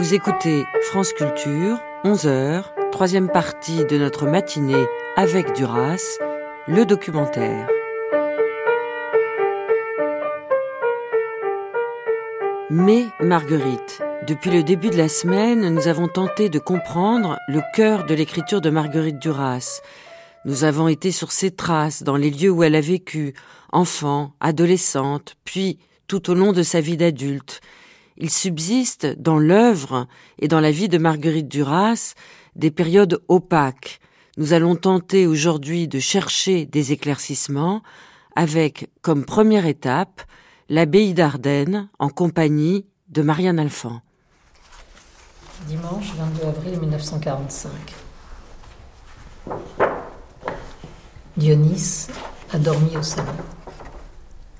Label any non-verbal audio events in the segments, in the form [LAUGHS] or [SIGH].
Vous écoutez France Culture, 11h, troisième partie de notre matinée avec Duras, le documentaire. Mais Marguerite, depuis le début de la semaine, nous avons tenté de comprendre le cœur de l'écriture de Marguerite Duras. Nous avons été sur ses traces, dans les lieux où elle a vécu, enfant, adolescente, puis tout au long de sa vie d'adulte. Il subsiste dans l'œuvre et dans la vie de Marguerite Duras des périodes opaques. Nous allons tenter aujourd'hui de chercher des éclaircissements avec comme première étape l'abbaye d'Ardenne en compagnie de Marianne Alphand. Dimanche 22 avril 1945. Dionys a dormi au salon.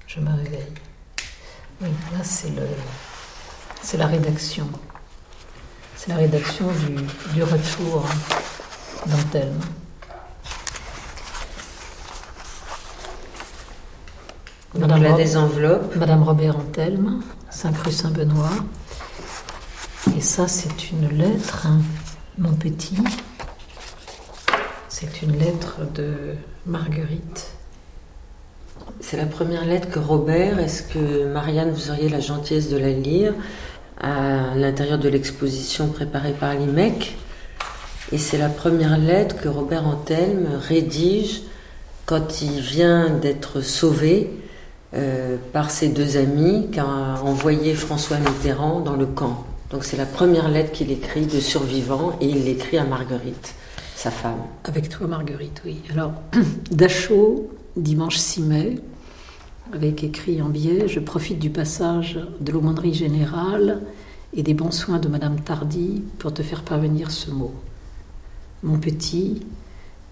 Je me réveille. Oui, là c'est le, c'est la rédaction. C'est la rédaction du, du retour d'Antelme. Madame a des enveloppes. Madame Robert Antelme, Saint-Cru Saint-Benoît. Et ça, c'est une lettre, hein, mon petit. C'est une lettre de Marguerite. C'est la première lettre que Robert, est-ce que Marianne, vous auriez la gentillesse de la lire? À l'intérieur de l'exposition préparée par l'IMEC Et c'est la première lettre que Robert Antelme rédige quand il vient d'être sauvé euh, par ses deux amis qu'a envoyé François Mitterrand dans le camp. Donc c'est la première lettre qu'il écrit de survivant et il l'écrit à Marguerite, sa femme. Avec toi Marguerite, oui. Alors, [CLEARS THROAT] Dachau, dimanche 6 mai, avec écrit en biais, je profite du passage de l'aumônerie générale et des bons soins de Madame Tardy pour te faire parvenir ce mot. Mon petit,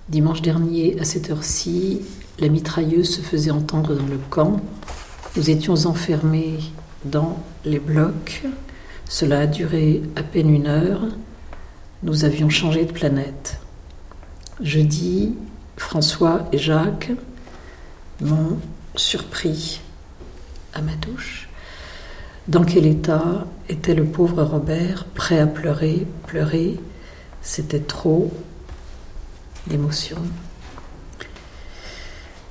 dimanche dernier à cette heure-ci, la mitrailleuse se faisait entendre dans le camp. Nous étions enfermés dans les blocs. Cela a duré à peine une heure. Nous avions changé de planète. Jeudi, François et Jacques m'ont surpris à ma douche. Dans quel état était le pauvre Robert, prêt à pleurer, pleurer? C'était trop d'émotion.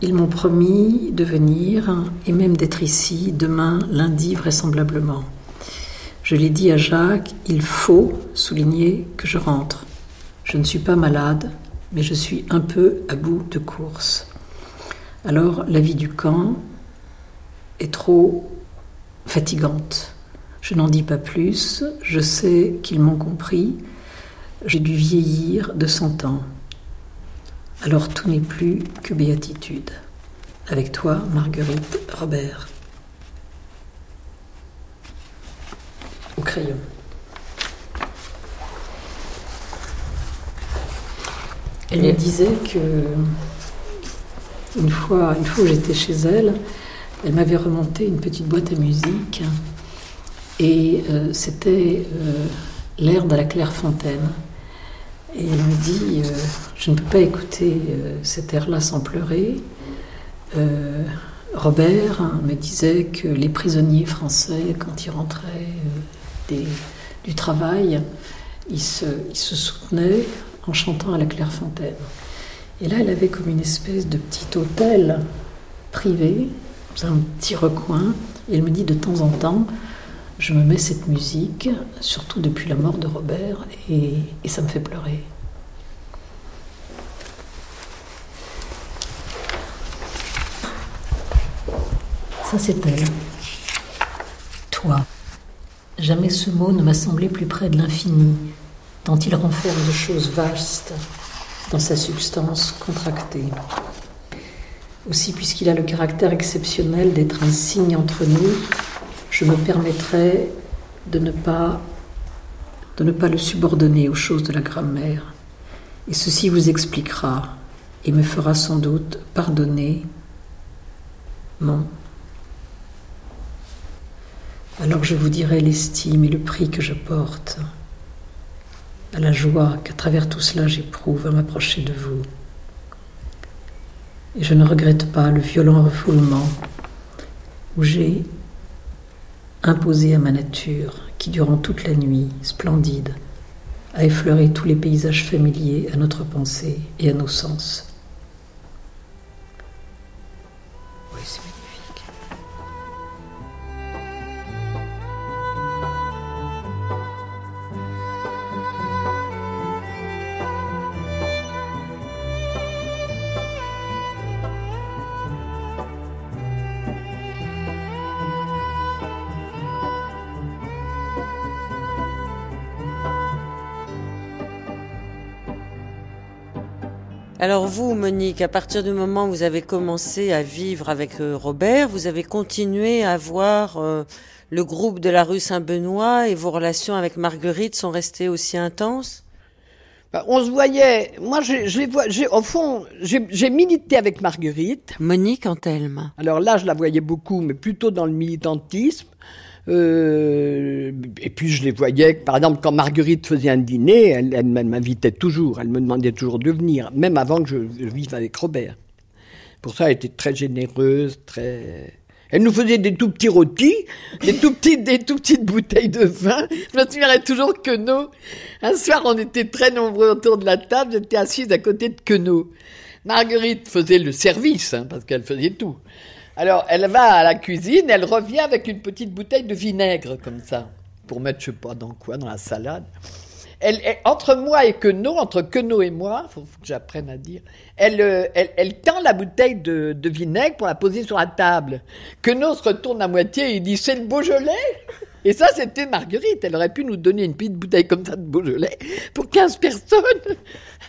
Ils m'ont promis de venir et même d'être ici demain, lundi vraisemblablement. Je l'ai dit à Jacques, il faut souligner que je rentre. Je ne suis pas malade, mais je suis un peu à bout de course. Alors la vie du camp est trop fatigante. Je n'en dis pas plus, je sais qu'ils m'ont compris. J'ai dû vieillir de cent ans. Alors tout n'est plus que béatitude. Avec toi, Marguerite Robert. Au crayon. Elle disait que une fois, une fois où j'étais chez elle, elle m'avait remonté une petite boîte à musique et euh, c'était euh, l'air de la Clairefontaine. Et elle me dit, euh, je ne peux pas écouter cet air-là sans pleurer. Robert me disait que les prisonniers français, quand ils rentraient du travail, ils se, ils se soutenaient en chantant à la Clairefontaine. Et là, elle avait comme une espèce de petit hôtel privé, un petit recoin. Et elle me dit de temps en temps, je me mets cette musique, surtout depuis la mort de Robert, et, ça me fait pleurer. Ça, c'est elle. Toi. Jamais ce mot ne m'a semblé plus près de l'infini, tant il renferme de choses vastes dans sa substance contractée. Aussi, puisqu'il a le caractère exceptionnel d'être un signe entre nous, je me permettrai de ne pas, de ne pas le subordonner aux choses de la grammaire. Et ceci vous expliquera et me fera sans doute pardonner mon. Alors je vous dirai l'estime et le prix que je porte à la joie qu'à travers tout cela j'éprouve à m'approcher de vous. Et je ne regrette pas le violent refoulement où j'ai imposé à ma nature qui durant toute la nuit, splendide, a effleuré tous les paysages familiers à notre pensée et à nos sens. Alors vous, Monique, à partir du moment où vous avez commencé à vivre avec euh, Robert, vous avez continué à voir euh, le groupe de la rue Saint-Benoît et vos relations avec Marguerite sont restées aussi intenses? Bah, on se voyait, moi je, je les vois, au fond, j'ai milité avec Marguerite. Monique Antelme. Alors là, je la voyais beaucoup, mais plutôt dans le militantisme. Euh, et puis je les voyais, par exemple, quand Marguerite faisait un dîner, elle, m'invitait toujours, elle me demandait toujours de venir, même avant que je, vive avec Robert. Pour ça, elle était très généreuse, très. Elle nous faisait des tout petits rôtis, des tout petites, des tout petites bouteilles de vin. Je me souviendrai toujours Queneau. Un soir, on était très nombreux autour de la table. J'étais assise à côté de Queneau. Marguerite faisait le service, hein, parce qu'elle faisait tout. Alors, elle va à la cuisine, elle revient avec une petite bouteille de vinaigre, comme ça, pour mettre, je sais pas dans quoi, dans la salade. Elle, entre moi et Queneau, entre Queneau et moi, il faut, que j'apprenne à dire, elle, euh, elle, tend la bouteille de, vinaigre pour la poser sur la table. Queneau se retourne à moitié et dit C'est le Beaujolais? Et ça, c'était Marguerite. Elle aurait pu nous donner une petite bouteille comme ça de Beaujolais pour 15 personnes.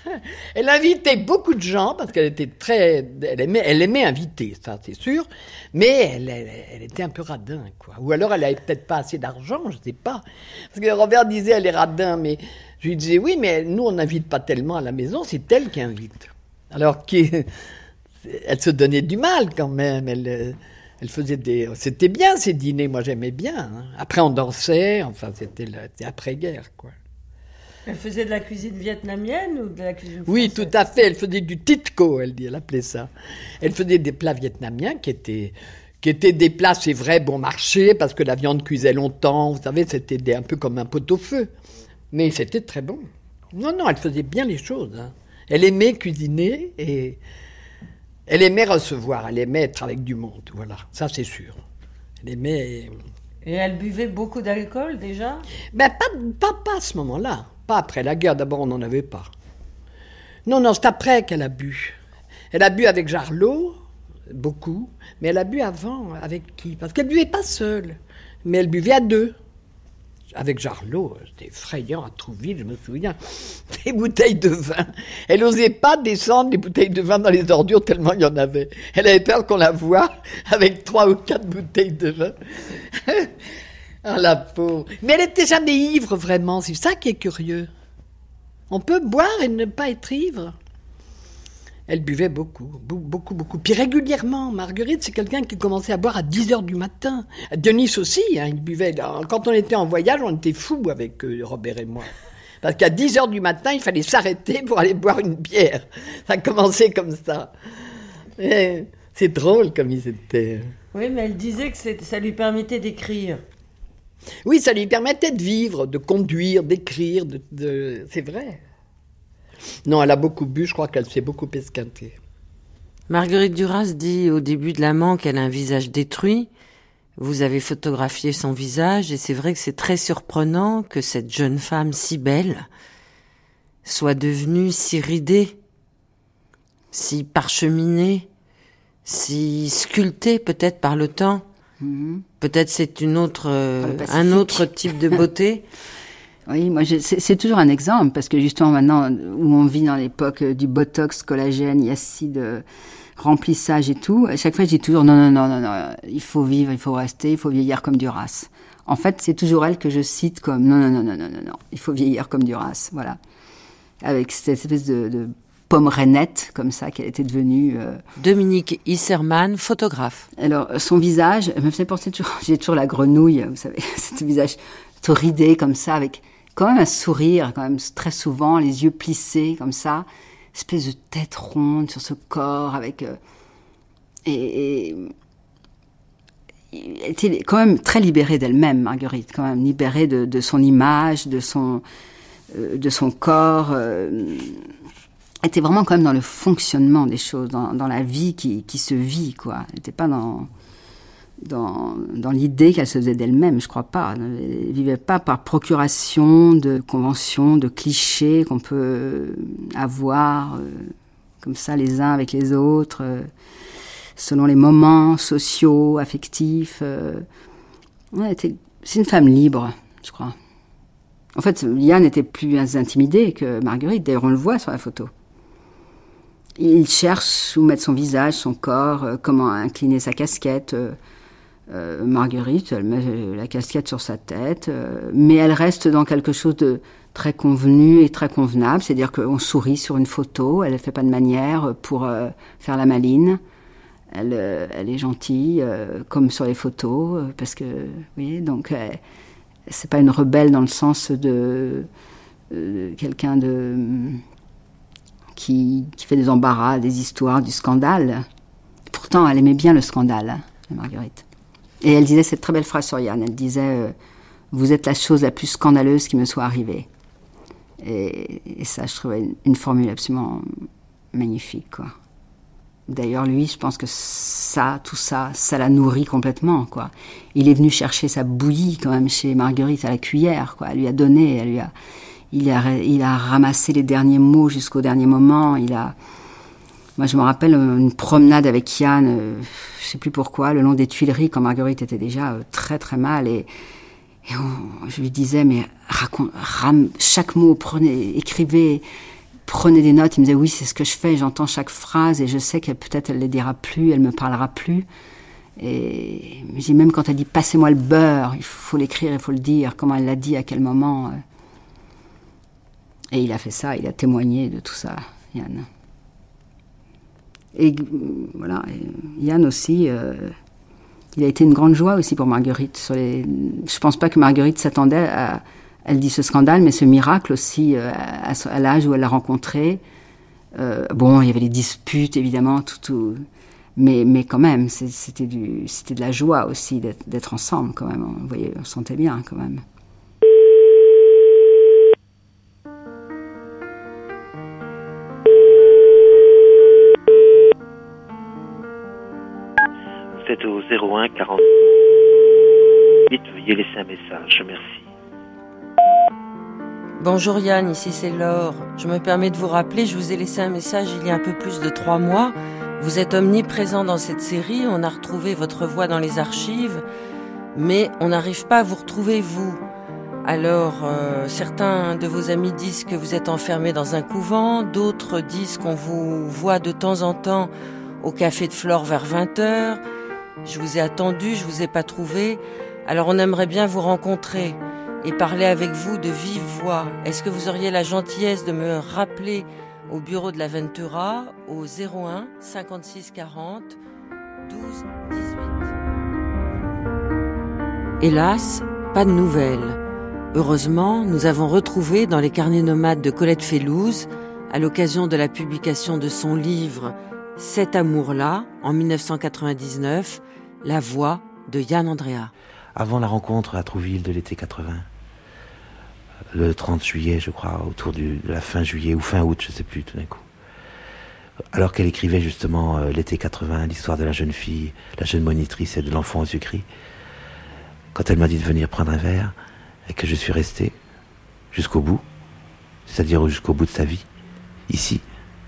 [LAUGHS] Elle invitait beaucoup de gens parce qu'elle était très, elle aimait, inviter, ça c'est sûr, mais elle, était un peu radin, quoi. Ou alors elle avait peut-être pas assez d'argent, je sais pas. Parce que Robert disait elle est radin, mais je lui disais oui, mais nous on n'invite pas tellement à la maison, c'est elle qui invite. Alors qui, [LAUGHS] elle se donnait du mal quand même. Elle, elle faisait des, c'était bien ces dîners, moi j'aimais bien. Hein. Après on dansait, enfin c'était après-guerre, quoi. Elle faisait de la cuisine vietnamienne ou de la cuisine Oui, tout à fait. Elle faisait du titco, elle dit, elle appelait ça. Elle faisait des plats vietnamiens qui étaient qui étaient des plats, c'est vrai, bon marché, parce que la viande cuisait longtemps. Vous savez, c'était un peu comme un pot-au-feu. Mais c'était très bon. Non, non, elle faisait bien les choses. Hein. Elle aimait cuisiner et elle aimait recevoir. Elle aimait être avec du monde. Voilà, ça c'est sûr. Elle aimait. Et elle buvait beaucoup d'alcool déjà? Ben pas, pas, pas à ce moment-là. Pas après la guerre, d'abord on n'en avait pas. Non, non, c'est après qu'elle a bu. Elle a bu avec Jarlot, beaucoup, mais elle a bu avant, avec qui? Parce qu'elle buvait pas seule, mais elle buvait à deux. Avec Jarlot, c'était effrayant à Trouville, je me souviens, [LAUGHS] des bouteilles de vin. Elle n'osait pas descendre les bouteilles de vin dans les ordures tellement il y en avait. Elle avait peur qu'on la voie avec trois ou quatre bouteilles de vin. [LAUGHS] Ah, la peau. Mais elle n'était jamais ivre, vraiment. C'est ça qui est curieux. On peut boire et ne pas être ivre. Elle buvait beaucoup, beaucoup, beaucoup. Puis régulièrement, Marguerite, c'est quelqu'un qui commençait à boire à 10 heures du matin. Denis aussi, hein, il buvait. Quand on était en voyage, on était fous avec euh, Robert et moi. Parce qu'à 10 heures du matin, il fallait s'arrêter pour aller boire une bière. Ça commençait comme ça. C'est drôle comme ils étaient. Oui, mais elle disait que ça lui permettait d'écrire. Oui, ça lui permettait de vivre, de conduire, d'écrire, c'est vrai. Non, elle a beaucoup bu, je crois qu'elle s'est beaucoup esquintée. Marguerite Duras dit au début de l'amant qu'elle a un visage détruit. Vous avez photographié son visage et c'est vrai que c'est très surprenant que cette jeune femme si belle soit devenue si ridée, si parcheminée, si sculptée peut-être par le temps. Mhm. Peut-être c'est une autre, euh, un autre type de beauté. oui, moi c'est toujours un exemple parce que justement maintenant où on vit dans l'époque du botox, collagène, acide, remplissage et tout, à chaque fois je dis toujours non non non non non, il faut vivre, il faut rester, il faut vieillir comme Duras. En fait, c'est toujours elle que je cite comme non non non non non non non, il faut vieillir comme Duras, voilà, avec cette espèce de, de pomme rainette, comme ça, qu'elle était devenue. Euh, Dominique Isserman, photographe. Alors, son visage me faisait penser toujours, [LAUGHS] j'ai toujours la grenouille, vous savez, [LAUGHS] ce visage tout ridé comme ça, avec quand même un sourire, quand même très souvent, les yeux plissés comme ça, espèce de tête ronde sur ce corps, avec. Euh, et, était quand même très libérée d'elle-même, Marguerite, quand même libérée de, son image, de son, euh, de son corps. Euh, était vraiment quand même dans le fonctionnement des choses, dans, la vie qui, se vit, quoi. Elle n'était pas dans, dans, l'idée qu'elle se faisait d'elle-même, je crois pas. Elle vivait pas par procuration de conventions, de clichés qu'on peut avoir euh, comme ça les uns avec les autres selon les moments sociaux, affectifs. Euh, c'est une femme libre, je crois. En fait, Yann était plus intimidé que Marguerite. D'ailleurs, on le voit sur la photo. Il cherche où mettre son visage, son corps, euh, comment incliner sa casquette. Euh, Marguerite, elle met la casquette sur sa tête, mais elle reste dans quelque chose de très convenu et très convenable. C'est-à-dire qu'on sourit sur une photo, elle ne fait pas de manière pour faire la maline. Elle, euh, est gentille, euh, comme sur les photos, euh, parce que, oui, donc, c'est pas une rebelle dans le sens de, quelqu'un de qui, fait des embarras, des histoires, du scandale. Pourtant, elle aimait bien le scandale, hein, Marguerite. Et elle disait cette très belle phrase sur Yann. Elle disait Vous êtes la chose la plus scandaleuse qui me soit arrivée. Et, ça, je trouvais une, une formule absolument magnifique, quoi. D'ailleurs, lui, je pense que ça, tout ça, ça l'a nourri complètement, quoi. Il est venu chercher sa bouillie, quand même, chez Marguerite à la cuillère, quoi. Elle lui a donné, elle lui a, il a, il a ramassé les derniers mots jusqu'au dernier moment. Il a, moi, je me rappelle une promenade avec Yann, euh, je sais plus pourquoi, le long des Tuileries, quand Marguerite était déjà euh, très très mal, et, je lui disais, mais raconte, chaque mot, prenez, écrivez prenez des notes. Il me disait oui, c'est ce que je fais. J'entends chaque phrase et je sais qu'elle peut-être elle les dira plus, elle me parlera plus. Et même quand elle dit passez-moi le beurre, il faut l'écrire, il faut le dire. Comment elle l'a dit, à quel moment. Euh. Et il a fait ça, il a témoigné de tout ça, Yann. Et voilà, Yann aussi, euh, il a été une grande joie aussi pour Marguerite. Sur les... Je pense pas que Marguerite s'attendait à, elle dit ce scandale, mais ce miracle aussi euh, à, l'âge où elle l'a rencontré. Euh, bon, il y avait les disputes, évidemment, tout mais, mais quand même, c'était de la joie aussi d'être ensemble, quand même. On, voyait, on sentait bien, quand même. Êtes au 01 40. Veuillez laisser un message. Merci. Bonjour Yann, ici c'est Laure. Je me permets de vous rappeler, je vous ai laissé un message il y a un peu plus de trois mois. Vous êtes omniprésent dans cette série, on a retrouvé votre voix dans les archives, mais on n'arrive pas à vous retrouver vous. Alors, euh, certains de vos amis disent que vous êtes enfermé dans un couvent, d'autres disent qu'on vous voit de temps en temps au café de Flore vers 20h. Je vous ai attendu, je vous ai pas trouvé. Alors on aimerait bien vous rencontrer et parler avec vous de vive voix. Est-ce que vous auriez la gentillesse de me rappeler au bureau de la Ventura au 01 56 40 12 18 Hélas, pas de nouvelles. Heureusement, nous avons retrouvé dans les carnets nomades de Colette Fellouz, à l'occasion de la publication de son livre Cet amour-là, en 1999, la voix de Yann Andrea avant la rencontre à Trouville de l'été 80. Le 30 juillet, je crois, autour de la fin juillet ou fin août, je sais plus tout d'un coup. Alors qu'elle écrivait justement euh, l'été 80, l'histoire de la jeune fille, la jeune monitrice et de l'enfant aux yeux gris, quand elle m'a dit de venir prendre un verre et que je suis resté jusqu'au bout, c'est-à-dire jusqu'au bout de sa vie, ici,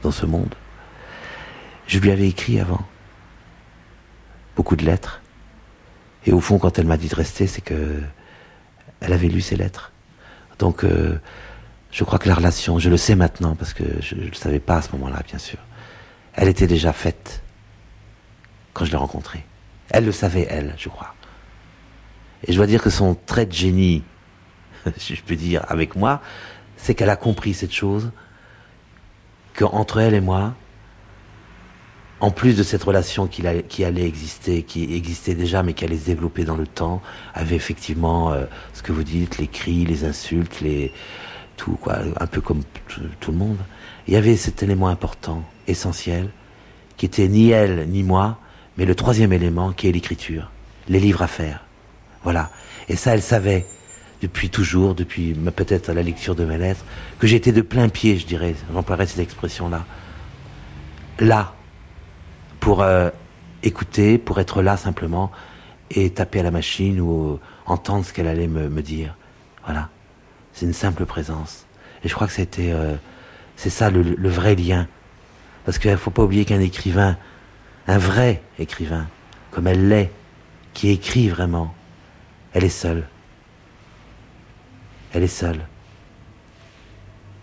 dans ce monde, je lui avais écrit avant beaucoup de lettres et au fond, quand elle m'a dit de rester, c'est que elle avait lu ses lettres. Donc, euh, je crois que la relation, je le sais maintenant parce que je ne le savais pas à ce moment-là, bien sûr. Elle était déjà faite quand je l'ai rencontrée. Elle le savait, elle, je crois. Et je dois dire que son trait de génie, [LAUGHS] si je peux dire, avec moi, c'est qu'elle a compris cette chose, qu'entre elle et moi, en plus de cette relation qui, qui, allait exister, qui existait déjà, mais qui allait se développer dans le temps, avait effectivement euh, ce que vous dites, les cris, les insultes, les tout quoi, un peu comme tout le monde. Il y avait cet élément important, essentiel, qui était ni elle ni moi, mais le troisième élément qui est l'écriture. les livres à faire. Voilà. Et ça, elle savait depuis toujours, depuis peut-être la lecture de mes lettres, que j'étais de plein pied, je dirais, j'emploierais cette expression-là. Là, pour euh, écouter, pour être là simplement, et taper à la machine ou entendre ce qu'elle allait me, dire. Voilà. C'est une simple présence. Et je crois que c'était, euh, c'est ça le, le, vrai lien. Parce qu'il ne faut pas oublier qu'un écrivain, un vrai écrivain, comme elle l'est, qui écrit vraiment, elle est seule. Elle est seule.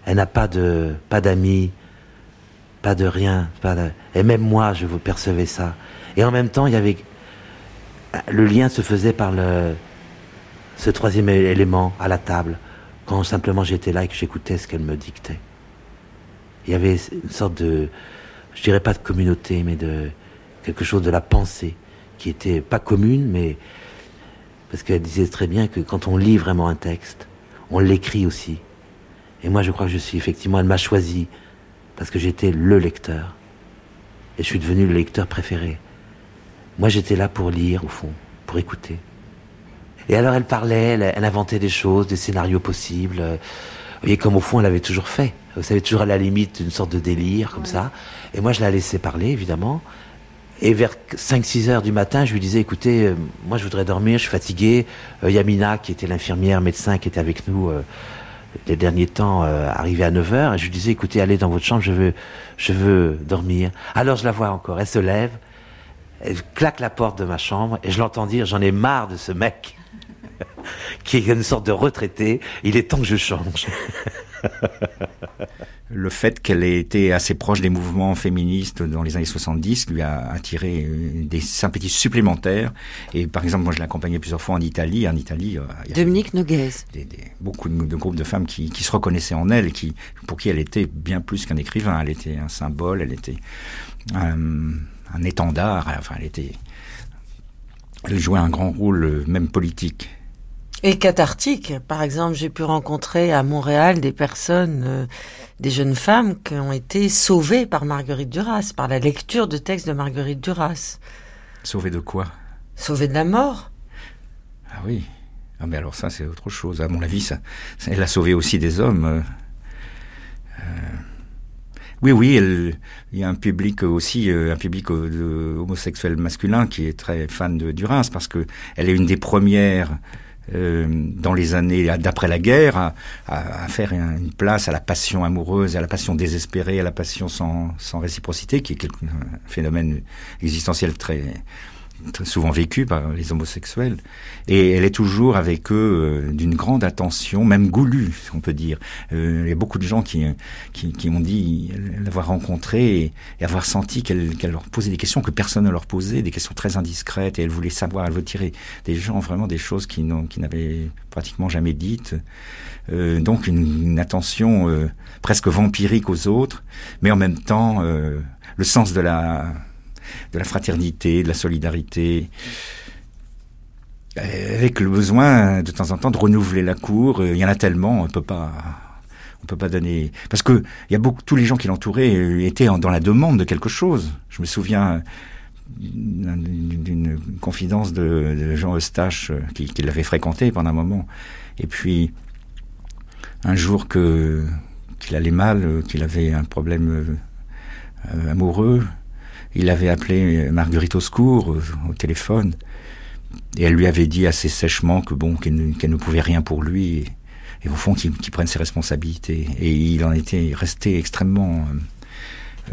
Elle n'a pas de, pas d'amis, de rien, pas et même moi, je vous percevais ça. Et en même temps, il y avait le lien se faisait par le, ce troisième élément à la table, quand simplement j'étais là et que j'écoutais ce qu'elle me dictait. Il y avait une sorte de, je dirais pas de communauté, mais de quelque chose de la pensée qui était pas commune, mais parce qu'elle disait très bien que quand on lit vraiment un texte, on l'écrit aussi. Et moi, je crois que je suis effectivement, elle m'a choisi parce que j'étais le lecteur. Et je suis devenu le lecteur préféré. Moi, j'étais là pour lire, au fond, pour écouter. Et alors, elle parlait, elle, inventait des choses, des scénarios possibles. Et comme au fond, elle avait toujours fait. Vous savez, toujours à la limite d'une sorte de délire, comme ça. Et moi, je la laissais parler, évidemment. Et vers 5-6 heures du matin, je lui disais, écoutez, euh, moi je voudrais dormir, je suis fatigué. Euh, Yamina, qui était l'infirmière, médecin, qui était avec nous euh, les derniers temps, arrivait à 9 heures. Et je lui disais, écoutez, allez dans votre chambre, je veux, je veux dormir. Alors je la vois encore, elle se lève, elle claque la porte de ma chambre, et je l'entends dire, j'en ai marre de ce mec, [LAUGHS] qui est une sorte de retraité, il est temps que je change. [LAUGHS] le fait qu'elle ait été assez proche des mouvements féministes dans les années 70 lui a attiré euh, des sympathies supplémentaires. Et par exemple, moi je l'ai accompagnée plusieurs fois en Italie. En Italie, euh, il y Dominique Noguez. beaucoup de, groupes de femmes qui, se reconnaissaient en elle et qui, pour qui elle était bien plus qu'un écrivain. Elle était un symbole, elle était un, un étendard. Enfin, elle était, elle jouait un grand rôle, euh, même politique. Et cathartique. Par exemple, j'ai pu rencontrer à Montréal des personnes, euh, des jeunes femmes qui ont été sauvées par Marguerite Duras, par la lecture de textes de Marguerite Duras. Sauvées de quoi? Sauvées de la mort. Ah oui. Ah mais alors ça c'est autre chose. À mon avis, ça, elle a sauvé aussi des hommes. Euh, euh, oui, oui, il y a un public aussi, un public homosexuel masculin qui est très fan de Duras parce que elle est une des premières euh, dans les années d'après la guerre, à, à, faire une place à la passion amoureuse, à la passion désespérée, à la passion sans, sans réciprocité, qui est un phénomène existentiel très très souvent vécue par les homosexuels, et elle est toujours avec eux euh, d'une grande attention, même goulue, on peut dire. Euh, il y a beaucoup de gens qui, qui, qui ont dit l'avoir rencontrée et, avoir senti qu'elle leur posait des questions que personne ne leur posait, des questions très indiscrètes, et elle voulait savoir, elle voulait tirer des gens vraiment des choses qui n'avaient pratiquement jamais dites. Euh, donc une, une attention euh, presque vampirique aux autres, mais en même temps le sens de la de la fraternité, de la solidarité, avec le besoin de temps en temps de renouveler la cour. Il y en a tellement, on peut pas, on peut pas donner. Parce que il y a beaucoup, tous les gens qui l'entouraient étaient dans la demande de quelque chose. Je me souviens d'une confidence de, Jean Eustache qui, qui l'avait fréquenté pendant un moment. Et puis un jour que qu'il allait mal, qu'il avait un problème euh, amoureux, il avait appelé Marguerite au secours au, téléphone et elle lui avait dit assez sèchement que bon qu'elle ne, pouvait rien pour lui et, au fond qu'il prenne ses responsabilités. Et il en était resté extrêmement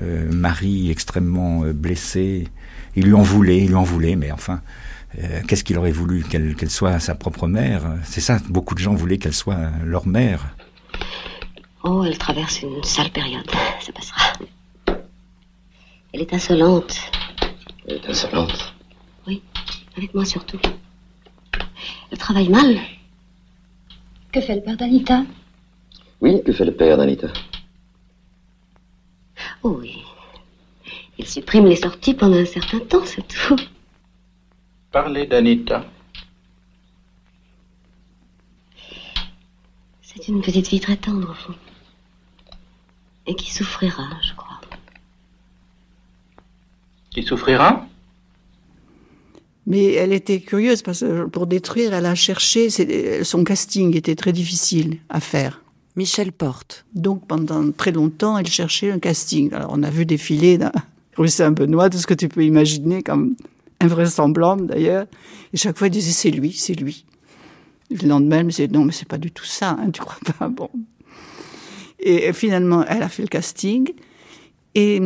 euh, mari, extrêmement euh, blessé. Il lui en voulait, il lui en voulait, mais enfin. Euh, qu'est-ce qu'il aurait voulu qu'elle soit sa propre mère? C'est ça, beaucoup de gens voulaient qu'elle soit leur mère. Oh, elle traverse une sale période. Ça passera. Elle est insolente. Elle est insolente Oui, avec moi surtout. Elle travaille mal. Que fait le père d'Anita? Oui, que fait le père d'Anita? Oh oui. Il supprime les sorties pendant un certain temps, c'est tout. Parlez d'Anita. C'est une petite fille très tendre, au fond. Et qui souffrira, je crois. Qui souffrira? Mais elle était curieuse parce que pour détruire, elle a cherché, son casting était très difficile à faire. Michel Porte. Donc pendant très longtemps, elle cherchait un casting. Alors on a vu défiler dans rue Saint-Benoît tout ce que tu peux imaginer comme invraisemblable d'ailleurs. Et chaque fois, elle disait c'est lui, c'est lui. Le lendemain, elle me disait non, mais c'est pas du tout ça, hein, tu crois pas Bon. Et finalement, elle a fait le casting. Et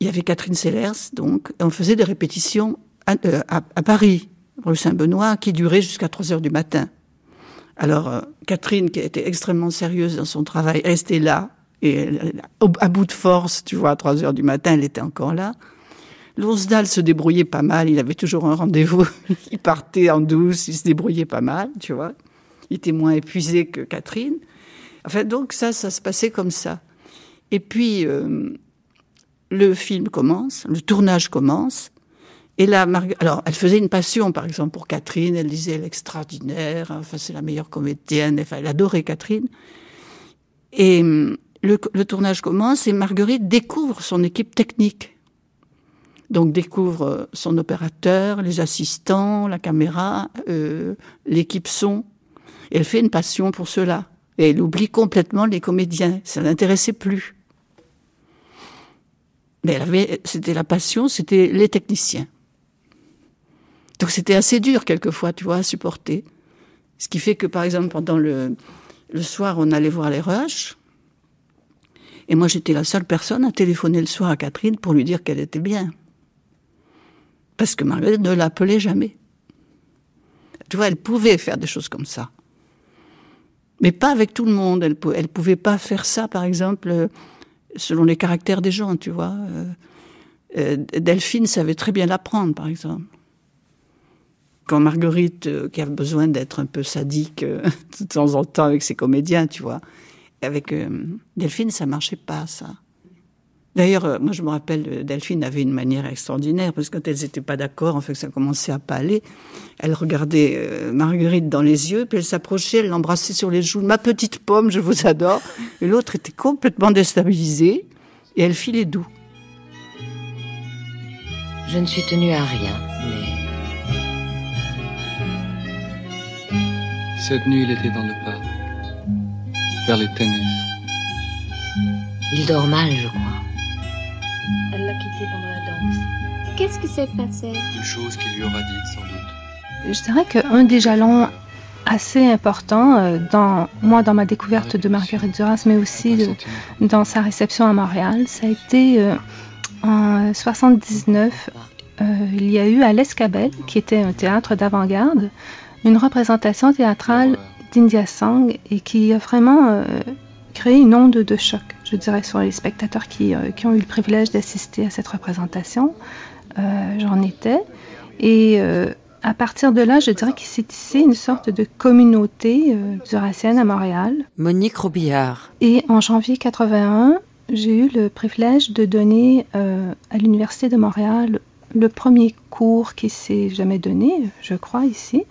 il y avait Catherine Sellers, donc, on faisait des répétitions euh, à, Paris, rue Saint-Benoît, qui duraient jusqu'à 3 heures du matin. Alors, euh, Catherine, qui était extrêmement sérieuse dans son travail, restait là, et à bout de force, tu vois, à 3 heures du matin, elle était encore là. Lonsdal se débrouillait pas mal, il avait toujours un rendez-vous, [LAUGHS] il partait en douce, il se débrouillait pas mal, tu vois. Il était moins épuisé que Catherine. Enfin, donc ça, ça se passait comme ça. Et puis, euh, le film commence, le tournage commence, et là, alors, elle faisait une passion, par exemple, pour Catherine. Elle disait, elle est extraordinaire. Enfin, c'est la meilleure comédienne. Enfin, elle adorait Catherine. Et hum, le, tournage commence et Marguerite découvre son équipe technique. Donc, découvre euh, son opérateur, les assistants, la caméra, euh, l'équipe son. elle fait une passion pour cela. Et elle oublie complètement les comédiens. Ça l'intéressait plus. Mais c'était la passion, c'était les techniciens. Donc c'était assez dur quelquefois, tu vois, à supporter. Ce qui fait que, par exemple, pendant le, le soir, on allait voir les rushs. Et moi, j'étais la seule personne à téléphoner le soir à Catherine pour lui dire qu'elle était bien. Parce que Marguerite ne l'appelait jamais. Tu vois, elle pouvait faire des choses comme ça. Mais pas avec tout le monde. Elle ne pouvait pas faire ça, par exemple, selon les caractères des gens, tu vois. Euh, euh, Delphine savait très bien l'apprendre, par exemple quand Marguerite, euh, qui a besoin d'être un peu sadique [LAUGHS] de temps en temps avec ses comédiens, tu vois, avec Delphine, ça marchait pas, ça. D'ailleurs, moi, je me rappelle, Delphine avait une manière extraordinaire, parce que quand elles n'étaient pas d'accord, en fait, ça commençait à parler. Elle regardait Marguerite dans les yeux, puis elle s'approchait, elle l'embrassait sur les joues. Ma petite pomme, je vous adore. Et l'autre était complètement déstabilisée, et elle filait doux. Je ne suis tenue à rien, mais Cette nuit, il était dans le parc, vers les tennis. Il dort mal, je crois. Pendant la danse. Qu'est-ce qui s'est passé Une chose qu'il lui aura dite, sans doute. Je dirais qu'un des jalons assez importants, euh, dans, moi, dans ma découverte de Marguerite Duras, mais aussi dans sa réception à Montréal, ça a été euh, en 79. Euh, il y a eu à l'Escabelle, qui était un théâtre d'avant-garde, une représentation théâtrale d'India Song et qui a vraiment euh, créé une onde de choc, je dirais, sur les spectateurs qui, euh, qui ont eu le privilège d'assister à cette représentation. Euh, j'en étais. Et à partir de là, je dirais qu'il s'est tissé une sorte de communauté duracienne à Montréal. Monique Robillard. Et en janvier 81, j'ai eu le privilège de donner à l'Université de Montréal le premier cours qui s'est jamais donné, je crois, ici,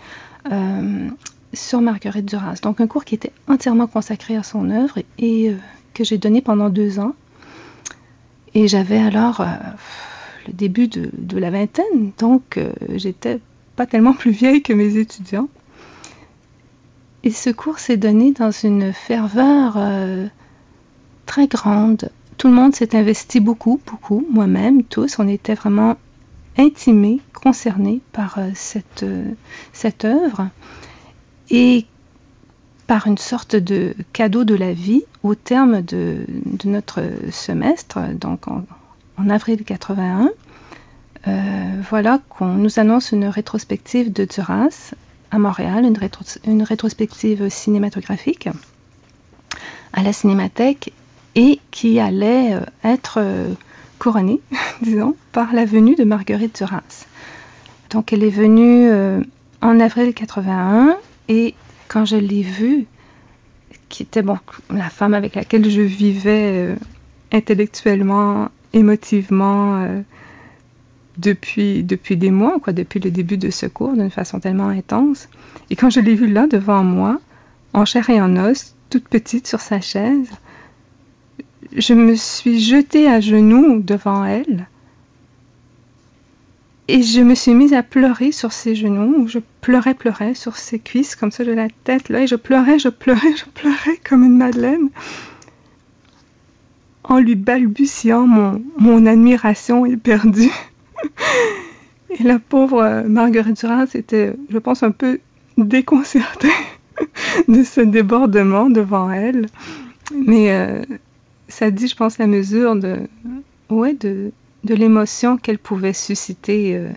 euh, sur Marguerite Duras. Donc un cours qui était entièrement consacré à son œuvre et, euh, que j'ai donné pendant deux ans. Et j'avais alors euh, le début de, la vingtaine, donc j'étais pas tellement plus vieille que mes étudiants. Et ce cours s'est donné dans une ferveur très grande. Tout le monde s'est investi beaucoup, beaucoup, moi-même, tous. On était vraiment intimés, concernés par euh, cette, euh, cette œuvre et par une sorte de cadeau de la vie au terme de, notre semestre, donc en, avril 81. Euh, voilà qu'on nous annonce une rétrospective de Duras à Montréal, une, rétrospective cinématographique à la Cinémathèque et qui allait être couronnée, [LAUGHS] disons, par la venue de Marguerite Duras. Donc elle est venue euh, en avril 81 et quand je l'ai vue, qui était la femme avec laquelle je vivais euh, intellectuellement, émotivement euh, depuis, depuis des mois, quoi, depuis le début de ce cours, d'une façon tellement intense. Et quand je l'ai vue là devant moi, en chair et en os, toute petite sur sa chaise, je me suis jetée à genoux devant elle Et je me suis mise à pleurer sur ses genoux. Je pleurais, pleurais sur ses cuisses, comme ça de la tête là. Et je pleurais, je pleurais, je pleurais comme une madeleine. En lui balbutiant mon, mon admiration éperdue. [LAUGHS] Et la pauvre euh, Marguerite Duras était, je pense, un peu déconcertée [LAUGHS] de ce débordement devant elle. Mais euh, ça dit, je pense, la mesure de, ouais, de, de l'émotion qu'elle pouvait susciter euh,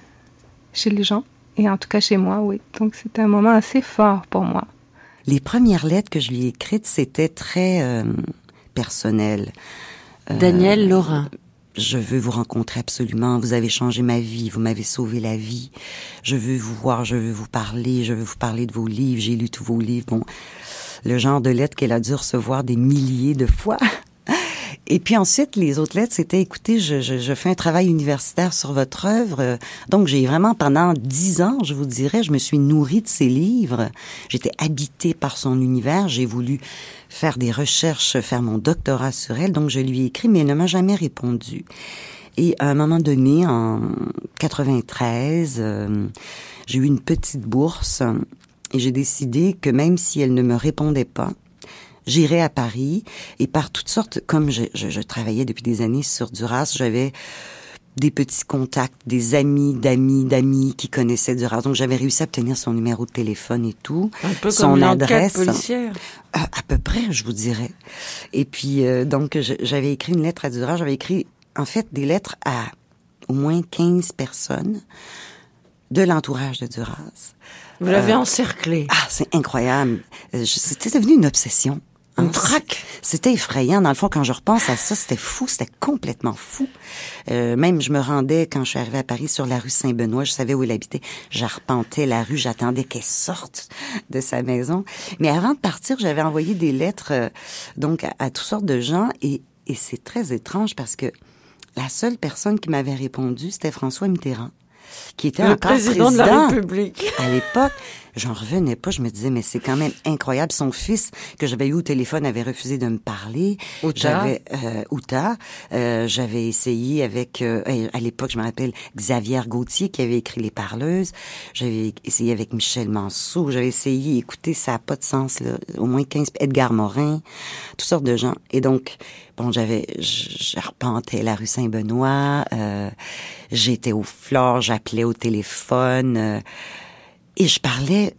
chez les gens, et en tout cas chez moi, oui. Donc c'était un moment assez fort pour moi. Les premières lettres que je lui ai écrites, c'était très euh, personnel. Daniel Laurin. Je veux vous rencontrer absolument. Vous avez changé ma vie. Vous m'avez sauvé la vie. Je veux vous voir. Je veux vous parler. Je veux vous parler de vos livres. J'ai lu tous vos livres. Bon, le genre de lettres qu'elle a dû recevoir des milliers de fois. [LAUGHS] Et puis ensuite, les autres lettres, c'était, écoutez, je, je, je, fais un travail universitaire sur votre œuvre. Donc, j'ai vraiment, pendant dix ans, je vous dirais, je me suis nourrie de ses livres. J'étais habitée par son univers. J'ai voulu faire des recherches, faire mon doctorat sur elle. Donc, je lui ai écrit, mais elle ne m'a jamais répondu. Et à un moment donné, en 93, euh, j'ai eu une petite bourse et j'ai décidé que même si elle ne me répondait pas, j'irai à Paris et par toutes sortes, comme je, je, je travaillais depuis des années sur Duras, j'avais des petits contacts, des amis d'amis d'amis qui connaissaient Duras. Donc j'avais réussi à obtenir son numéro de téléphone et tout, Un peu son comme adresse. policière. Euh, à peu près, je vous dirais. Et puis euh, donc j'avais écrit une lettre à Duras. J'avais écrit en fait des lettres à au moins 15 personnes de l'entourage de Duras. Vous l'avez euh, encerclé. Ah, c'est incroyable. C'était devenu une obsession. Un trac. C'était effrayant. Dans le fond, quand je repense à ça, c'était fou. C'était complètement fou. Euh, même, je me rendais, quand je suis arrivée à Paris, sur la rue Saint-Benoît. Je savais où elle habitait. J'arpentais la rue. J'attendais qu'elle sorte de sa maison. Mais avant de partir, j'avais envoyé des lettres, euh, donc, à, à toutes sortes de gens. Et, et c'est très étrange parce que la seule personne qui m'avait répondu, c'était François Mitterrand qui était le encore président, président de la République. à l'époque. J'en revenais pas. Je me disais, mais c'est quand même incroyable. Son fils, que j'avais eu au téléphone, avait refusé de me parler. Outa. J'avais, euh, Outa. Euh, j'avais essayé avec, euh, à l'époque, je me rappelle, Xavier Gauthier, qui avait écrit Les Parleuses. J'avais essayé avec Michel Mansour. J'avais essayé, écoutez, ça a pas de sens, là. Au moins 15, Edgar Morin. Toutes sortes de gens. Et donc, bon, j'avais, j'arpentais la rue Saint-Benoît. Euh, j'étais au flore, j'appelais au téléphone. Euh, et je parlais,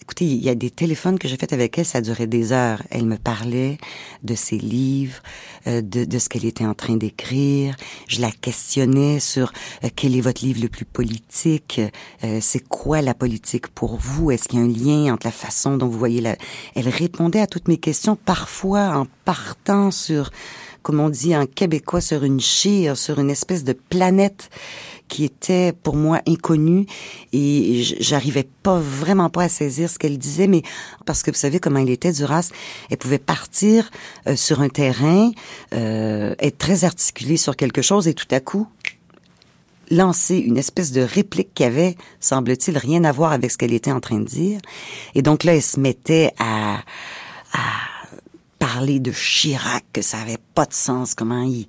écoutez, il y a des téléphones que j'ai fait avec elle, ça durait des heures. Elle me parlait de ses livres, euh, de, ce qu'elle était en train d'écrire. Je la questionnais sur euh, quel est votre livre le plus politique, euh, c'est quoi la politique pour vous, est-ce qu'il y a un lien entre la façon dont vous voyez la... Elle répondait à toutes mes questions, parfois en partant sur comme on dit en québécois, sur une chire, sur une espèce de planète qui était pour moi inconnue et j'arrivais pas vraiment pas à saisir ce qu'elle disait, mais parce que vous savez comment elle était, Duras, elle pouvait partir euh, sur un terrain, euh, être très articulée sur quelque chose et tout à coup lancer une espèce de réplique qui avait, semble-t-il, rien à voir avec ce qu'elle était en train de dire. Et donc là, elle se mettait à, à parler de Chirac, que ça avait pas de sens, comment il,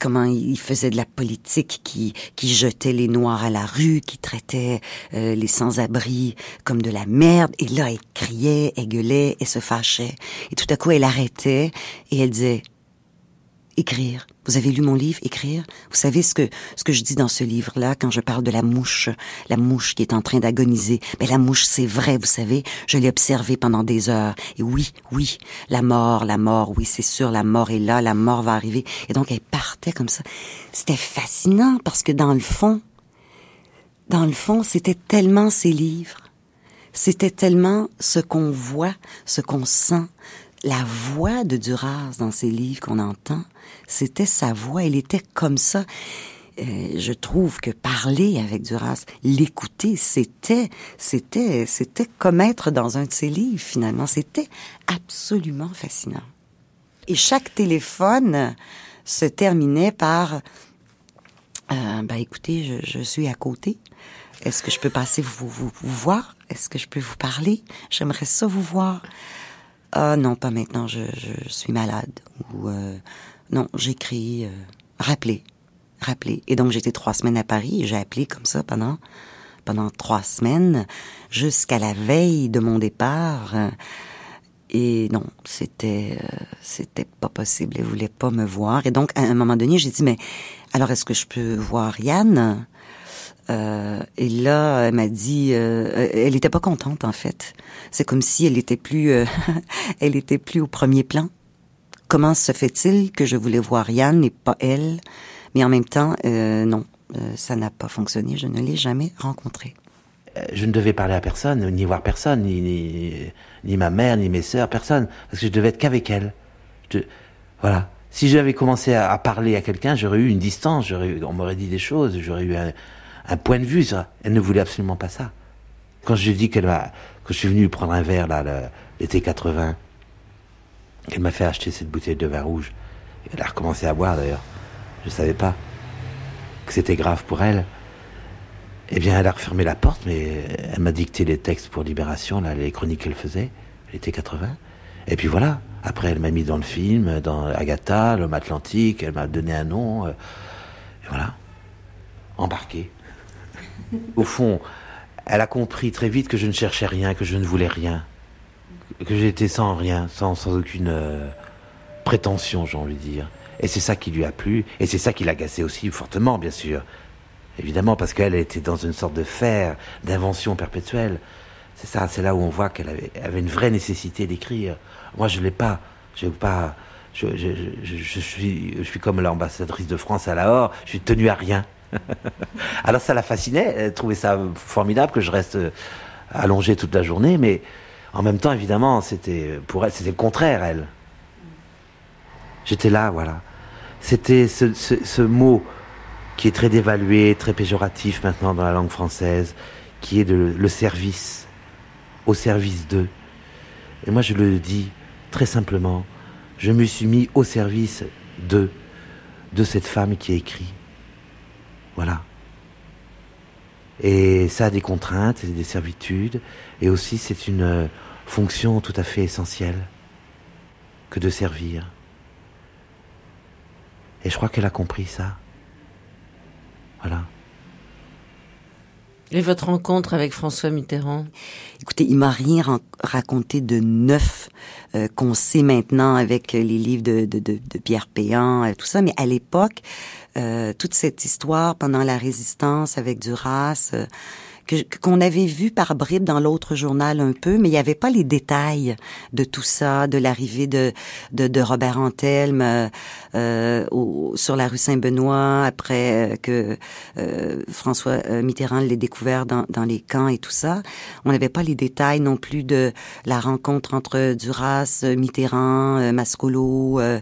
comment il faisait de la politique, qui, qui jetait les Noirs à la rue, qui traitait euh, les sans-abri comme de la merde. Et là, elle criait, elle gueulait, elle se fâchait. Et tout à coup, elle arrêtait et elle disait, écrire. Vous avez lu mon livre, écrire? Vous savez ce que ce que je dis dans ce livre-là quand je parle de la mouche, la mouche qui est en train d'agoniser. Mais la mouche, c'est vrai, vous savez. Je l'ai observée pendant des heures. Et oui, oui, la mort, la mort, oui, c'est sûr, la mort est là, la mort va arriver. Et donc elle partait comme ça. C'était fascinant parce que dans le fond, dans le fond, c'était tellement ces livres. C'était tellement ce qu'on voit, ce qu'on sent, la voix de Duras dans ses livres qu'on entend, c'était sa voix, elle était comme ça. Euh, je trouve que parler avec Duras, l'écouter, c'était, c'était, c'était comme être dans un de ses livres finalement. C'était absolument fascinant. Et chaque téléphone se terminait par, euh, ben écoutez, je, suis à côté. Est-ce que je peux passer vous, vous, vous voir? Est-ce que je peux vous parler? J'aimerais ça vous voir. Ah non, pas maintenant, je, je suis malade. Ou euh, non, j'écris. Euh, rappelez, rappeler. Et donc j'étais trois semaines à Paris et j'ai appelé comme ça pendant pendant trois semaines jusqu'à la veille de mon départ. Et non, c'était euh, c'était pas possible. Elle voulait pas me voir. Et donc à un moment donné, j'ai dit mais alors est-ce que je peux voir Yann? Euh, Et là, elle m'a dit, euh, elle était pas contente en fait. C'est comme si elle était plus, euh, [LAUGHS] elle était plus au premier plan. Comment se fait-il que je voulais voir Yann et pas elle? Mais en même temps, euh, non, euh, ça n'a pas fonctionné. Je ne l'ai jamais rencontré. Euh, Je ne devais parler à personne, ni voir personne, ni, ni, ma mère, ni mes sœurs, personne, parce que je devais être qu'avec elle. Je- voilà. Si j'avais commencé à, parler à quelqu'un, j'aurais eu une distance, on m'aurait dit des choses, j'aurais eu un, point de vue. Elle ne voulait absolument pas ça. Quand je dit qu'elle m'a, que je suis venu prendre un verre là, l'été 80, qu'elle m'a fait acheter cette bouteille de vin rouge, elle a recommencé à boire d'ailleurs. Je savais pas que c'était grave pour elle. Eh bien, elle a refermé la porte, mais elle m'a dicté les textes pour Libération, là, les chroniques qu'elle faisait, l'été 80. Et puis voilà. Après, elle m'a mis dans le film, dans Agatha, l'homme atlantique, elle m'a donné un nom. euh, et voilà. Embarqué. [LAUGHS] Au fond, elle a compris très vite que je ne cherchais rien, que je ne voulais rien. Que j'étais sans rien, sans, sans aucune euh, prétention, j'ai envie de dire. Et c'est ça qui lui a plu, et c'est ça qui l'agaçait aussi fortement, bien sûr. Évidemment, parce qu'elle était dans une sorte de fer, d'invention perpétuelle. C'est ça, c'est là où on voit qu'elle avait, une vraie nécessité d'écrire. Moi, je l'ai pas. Je pas. Je, je, suis, je suis comme l'ambassadrice de France à Lahore. Je suis tenue à rien. [LAUGHS] Alors ça la fascinait. Elle trouvait ça formidable que je reste euh, allongé toute la journée, mais en même temps, évidemment, c'était pour elle, c'était le contraire, elle. J'étais là, voilà. C'était ce, mot qui est très dévalué, très péjoratif maintenant dans la langue française, qui est de, le service, au service d'eux. Et moi je le dis très simplement, je me suis mis au service d'eux, de cette femme qui écrit. Voilà. Et ça a des contraintes des servitudes, et aussi c'est une euh, fonction tout à fait essentielle que de servir. Et je crois qu'elle a compris ça. Voilà. Et votre rencontre avec François Mitterrand? Écoutez, il m'a rien raconté de neuf euh, qu'on sait maintenant avec les livres de, de, de, de Pierre Péan, euh, tout ça. Mais à l'époque, euh, toute cette histoire pendant la résistance avec Duras, euh, qu'on avait vu par bribes dans l'autre journal un peu, mais il n'y avait pas les détails de tout ça, de l'arrivée de, de, de Robert Antelme euh, euh, au- sur la rue Saint-Benoît, après euh, que euh, François euh, Mitterrand l'ait découvert dans, dans les camps et tout ça. On n'avait pas les détails non plus de la rencontre entre Duras, Mitterrand, Mascolo, euh,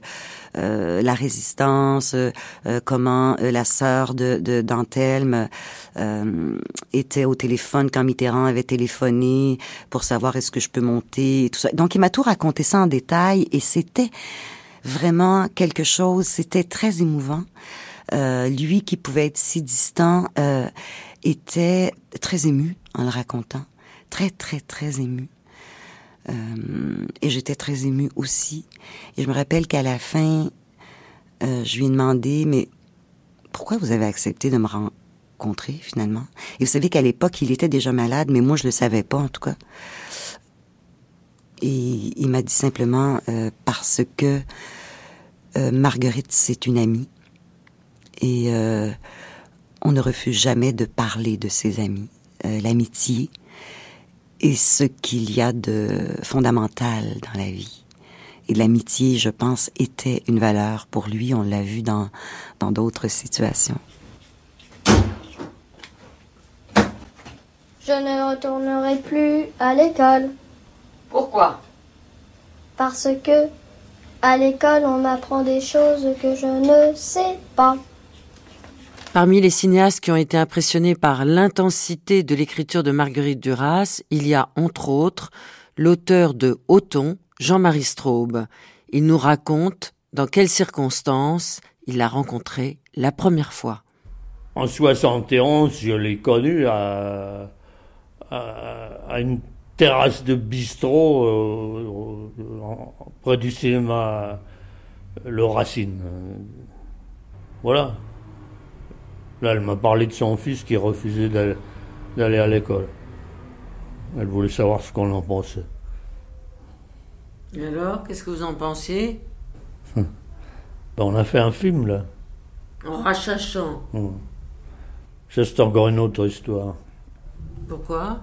la résistance, euh, euh, comment euh, la sœur de, de d'Antelme euh, était au téléphone quand Mitterrand avait téléphoné pour savoir est-ce que je peux monter et tout ça. Donc il m'a tout raconté ça en détail et c'était vraiment quelque chose, c'était très émouvant. Euh, lui qui pouvait être si distant euh, était très ému en le racontant, très très très ému. Euh, et j'étais très émue aussi. Et je me rappelle qu'à la fin, euh, je lui ai demandé, mais pourquoi vous avez accepté de me rencontrer finalement? Et vous savez qu'à l'époque, il était déjà malade, mais moi je le savais pas en tout cas. Et il m'a dit simplement euh, parce que Marguerite c'est une amie et on ne refuse jamais de parler de ses amis. L'amitié est ce qu'il y a de fondamental dans la vie. Et l'amitié, je pense, était une valeur pour lui. On l'a vu dans dans d'autres situations. Je ne retournerai plus à l'école. Pourquoi? Parce que à l'école, on m'apprend des choses que je ne sais pas. Parmi les cinéastes qui ont été impressionnés par l'intensité de l'écriture de Marguerite Duras, il y a entre autres l'auteur de Othon, Jean-Marie Straub. Il nous raconte dans quelles circonstances il l'a rencontrée la première fois. En 71, je l'ai connu à, une terrasse de bistrot euh, près du cinéma Le Racine. Voilà. Là, elle m'a parlé de son fils qui refusait d'aller à l'école. Elle voulait savoir ce qu'on en pensait. Et alors, qu'est-ce que vous en pensiez? Ben, On a fait un film, là. En rachachant. Hum. C'est encore une autre histoire. Pourquoi?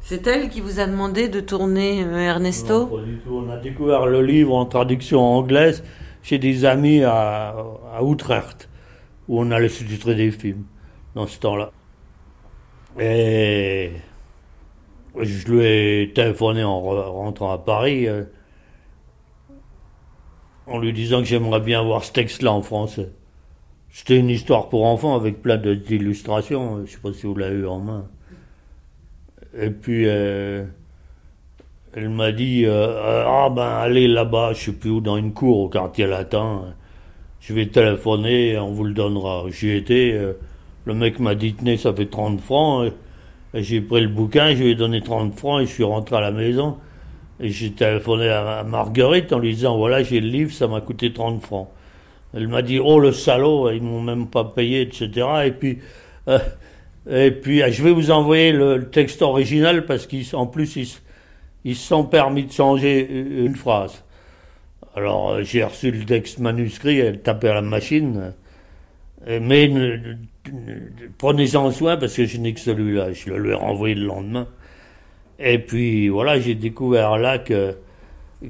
C'est elle qui vous a demandé de tourner euh, Ernesto? Non, pas du tout. On a découvert le livre en traduction anglaise chez des amis à, à Utrecht, où on allait sous-titrer des films dans ce temps-là. Et je lui ai téléphoné en rentrant à Paris euh, en lui disant que j'aimerais bien voir ce texte-là en français. C'était une histoire pour enfants avec plein d'illustrations. Je ne sais pas si vous l'avez eu en main. Et puis, euh, elle m'a dit euh, Ah ben, allez là-bas, je sais plus où, dans une cour au quartier latin. Je vais téléphoner, on vous le donnera. J'y étais. le mec m'a dit Tenez, ça fait 30 francs. J'ai pris le bouquin, je lui ai donné 30 francs et je suis rentré à la maison. Et j'ai téléphoné à Marguerite en lui disant Voilà, j'ai le livre, ça m'a coûté 30 francs. Elle m'a dit Oh le salaud, ils m'ont même pas payé, etc. Et puis, euh, et puis je vais vous envoyer le, texte original parce qu'en plus, ils, ils se sont permis de changer une phrase. Alors euh, j'ai reçu le texte manuscrit, elle tapait à la machine. Mais prenez-en soin parce que je n'ai que celui-là. Je le lui ai renvoyé le lendemain. Et puis voilà, j'ai découvert là que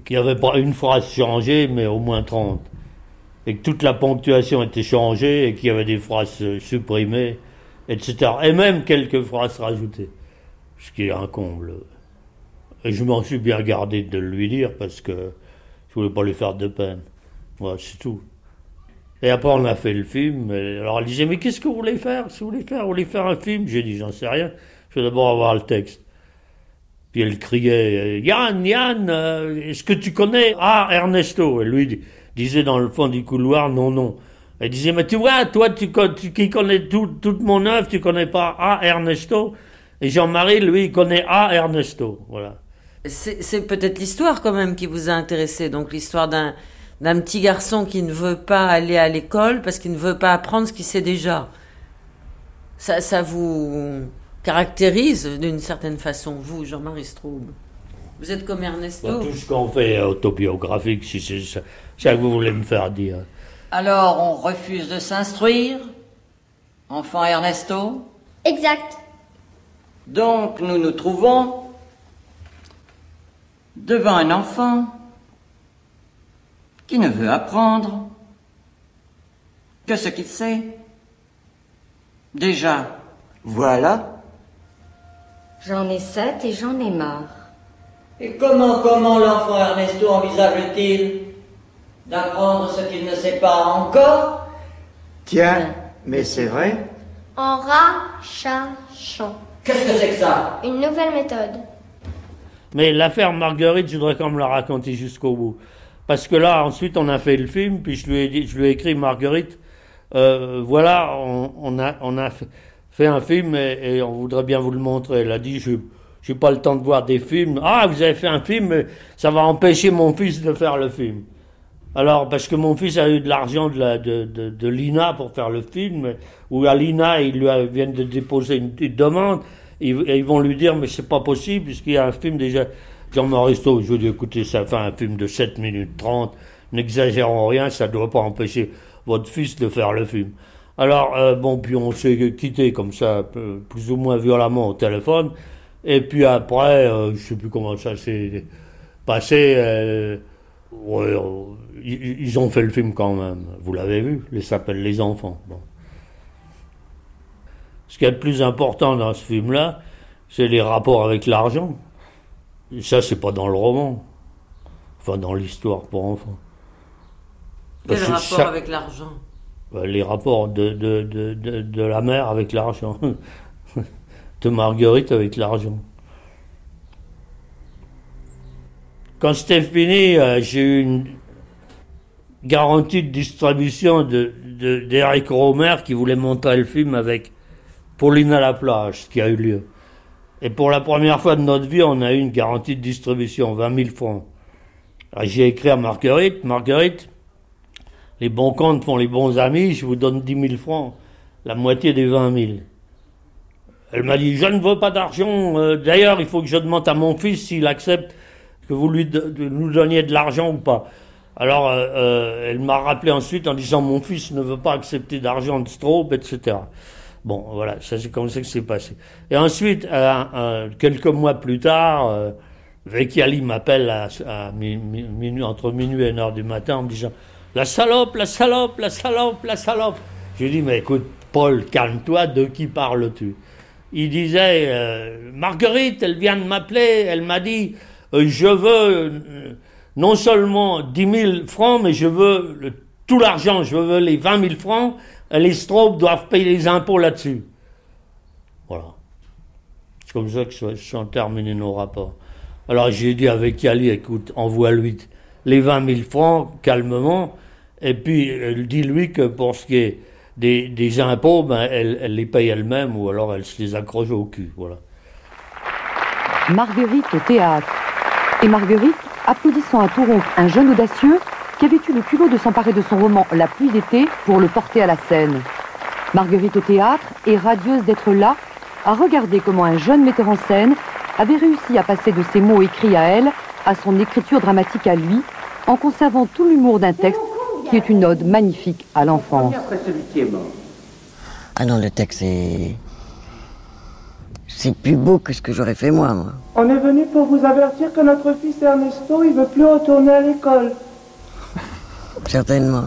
qu'il n'y avait pas une phrase changée, mais au moins 30. Et que toute la ponctuation était changée et qu'il y avait des phrases supprimées, etc. Et même quelques phrases rajoutées. Ce qui est un comble. Et je m'en suis bien gardé de lui dire parce que je voulais pas lui faire de peine. Voilà, c'est tout. Et après, on a fait le film. alors, elle disait, mais qu'est-ce que vous voulez faire? Si vous voulez faire, vous voulez faire un film? J'ai dit, j'en sais rien. Je vais d'abord avoir le texte. Puis elle criait, Yann, Yann, euh, est-ce que tu connais? Ah, Ernesto. Elle lui disait dans le fond du couloir, non, non. Elle disait, mais tu vois, toi, tu, qui connais toute mon œuvre, tu connais pas Ah, Ernesto? Et Jean-Marie, lui, il connaît Ah, Ernesto. Voilà. C'est peut-être l'histoire quand même qui vous a intéressé, donc l'histoire d'un d'un petit garçon qui ne veut pas aller à l'école parce qu'il ne veut pas apprendre ce qu'il sait déjà. Ça, ça vous caractérise d'une certaine façon, vous, Jean-Marie Straub. Vous êtes comme Ernesto. Bah, tout ce qu'on fait est autobiographique, si c'est ça, ça que vous voulez me faire dire. Alors, on refuse de s'instruire Enfant Ernesto? Exact. Donc, nous nous trouvons devant un enfant qui ne veut apprendre que ce qu'il sait. Déjà, voilà. J'en ai sept et j'en ai marre. Et comment, comment l'enfant Ernesto envisage-t-il d'apprendre ce qu'il ne sait pas encore? Tiens, mais c'est vrai. En rachachant. Qu'est-ce que c'est que ça? Une nouvelle méthode. Mais l'affaire Marguerite, je voudrais quand même la raconter jusqu'au bout. Parce que là, ensuite, on a fait le film, puis je lui ai, dit, je lui ai écrit, Marguerite, euh, voilà, on, a, on a fait un film et, on voudrait bien vous le montrer. Elle a dit, je n'ai pas le temps de voir des films. Ah, vous avez fait un film, mais ça va empêcher mon fils de faire le film. Alors, parce que mon fils a eu de l'argent de, de, de, l'INA pour faire le film, ou à l'INA, ils lui viennent de déposer une, demande, et, ils vont lui dire, mais c'est pas possible, puisqu'il y a un film déjà Jean Maristo, je veux dire, écoutez, ça fait un film de 7 minutes 30, n'exagérons rien, ça ne doit pas empêcher votre fils de faire le film. Alors, euh, bon, puis on s'est quitté comme ça, plus ou moins violemment au téléphone, et puis après, je euh, je sais plus comment ça s'est passé, euh, ils, ont fait le film quand même, vous l'avez vu, il s'appelle Les Enfants. Ce qui est le plus important dans ce film-là, c'est les rapports avec l'argent. Et ça, c'est pas dans le roman. Enfin, dans l'histoire pour enfants. Quel rapport avec l'argent? Bah, Les rapports de, de, de, de, la mère avec l'argent. [LAUGHS] de Marguerite avec l'argent. Quand c'était fini, euh, j'ai eu une garantie de distribution d'Eric de, Romer qui voulait monter le film avec Pauline à la plage, ce qui a eu lieu. Et pour la première fois de notre vie, on a eu une garantie de distribution, 20 000 francs. J'ai écrit à Marguerite, Marguerite, les bons comptes font les bons amis, je vous donne 10 000 francs. la moitié des 20 000. Elle m'a dit, je ne veux pas d'argent. Euh, d'ailleurs, il faut que je demande à mon fils s'il accepte que vous lui nous donniez de l'argent ou pas. Alors, euh, euh, elle m'a rappelé ensuite en disant, mon fils ne veut pas accepter d'argent de Straub, etc. Bon, voilà, ça c'est comme ça que c'est passé. Et ensuite, quelques mois plus tard, Vecchiali m'appelle entre minuit et une heure du matin en me disant, la salope, la salope, la salope, la salope. Je lui dis, mais écoute, Paul, calme-toi, de qui parles-tu? Il disait, euh, Marguerite, elle vient de m'appeler, elle m'a dit, euh, je veux euh, non seulement 10 000 francs, mais je veux tout l'argent, je veux les 20 000 francs, les Straub doivent payer les impôts là-dessus. Voilà. C'est comme ça que sont terminés nos rapports. Alors j'ai dit avec Yali, écoute, envoie-lui les 20 000 francs calmement, et puis dis-lui que pour ce qui est des, impôts, ben, elle, les paye elle-même ou alors elle se les accroche au cul. Voilà. Marguerite au théâtre. Et Marguerite, applaudissant à rompre un jeune audacieux qui avait eu le culot de s'emparer de son roman La pluie d'été pour le porter à la scène. Marguerite au théâtre est radieuse d'être là, à regarder comment un jeune metteur en scène avait réussi à passer de ses mots écrits à elle à son écriture dramatique à lui, en conservant tout l'humour d'un texte qui est une ode magnifique à l'enfance. Ah non, le texte est... C'est plus beau que ce que j'aurais fait moi, moi. On est venu pour vous avertir que notre fils Ernesto, il veut plus retourner à l'école. Certainement.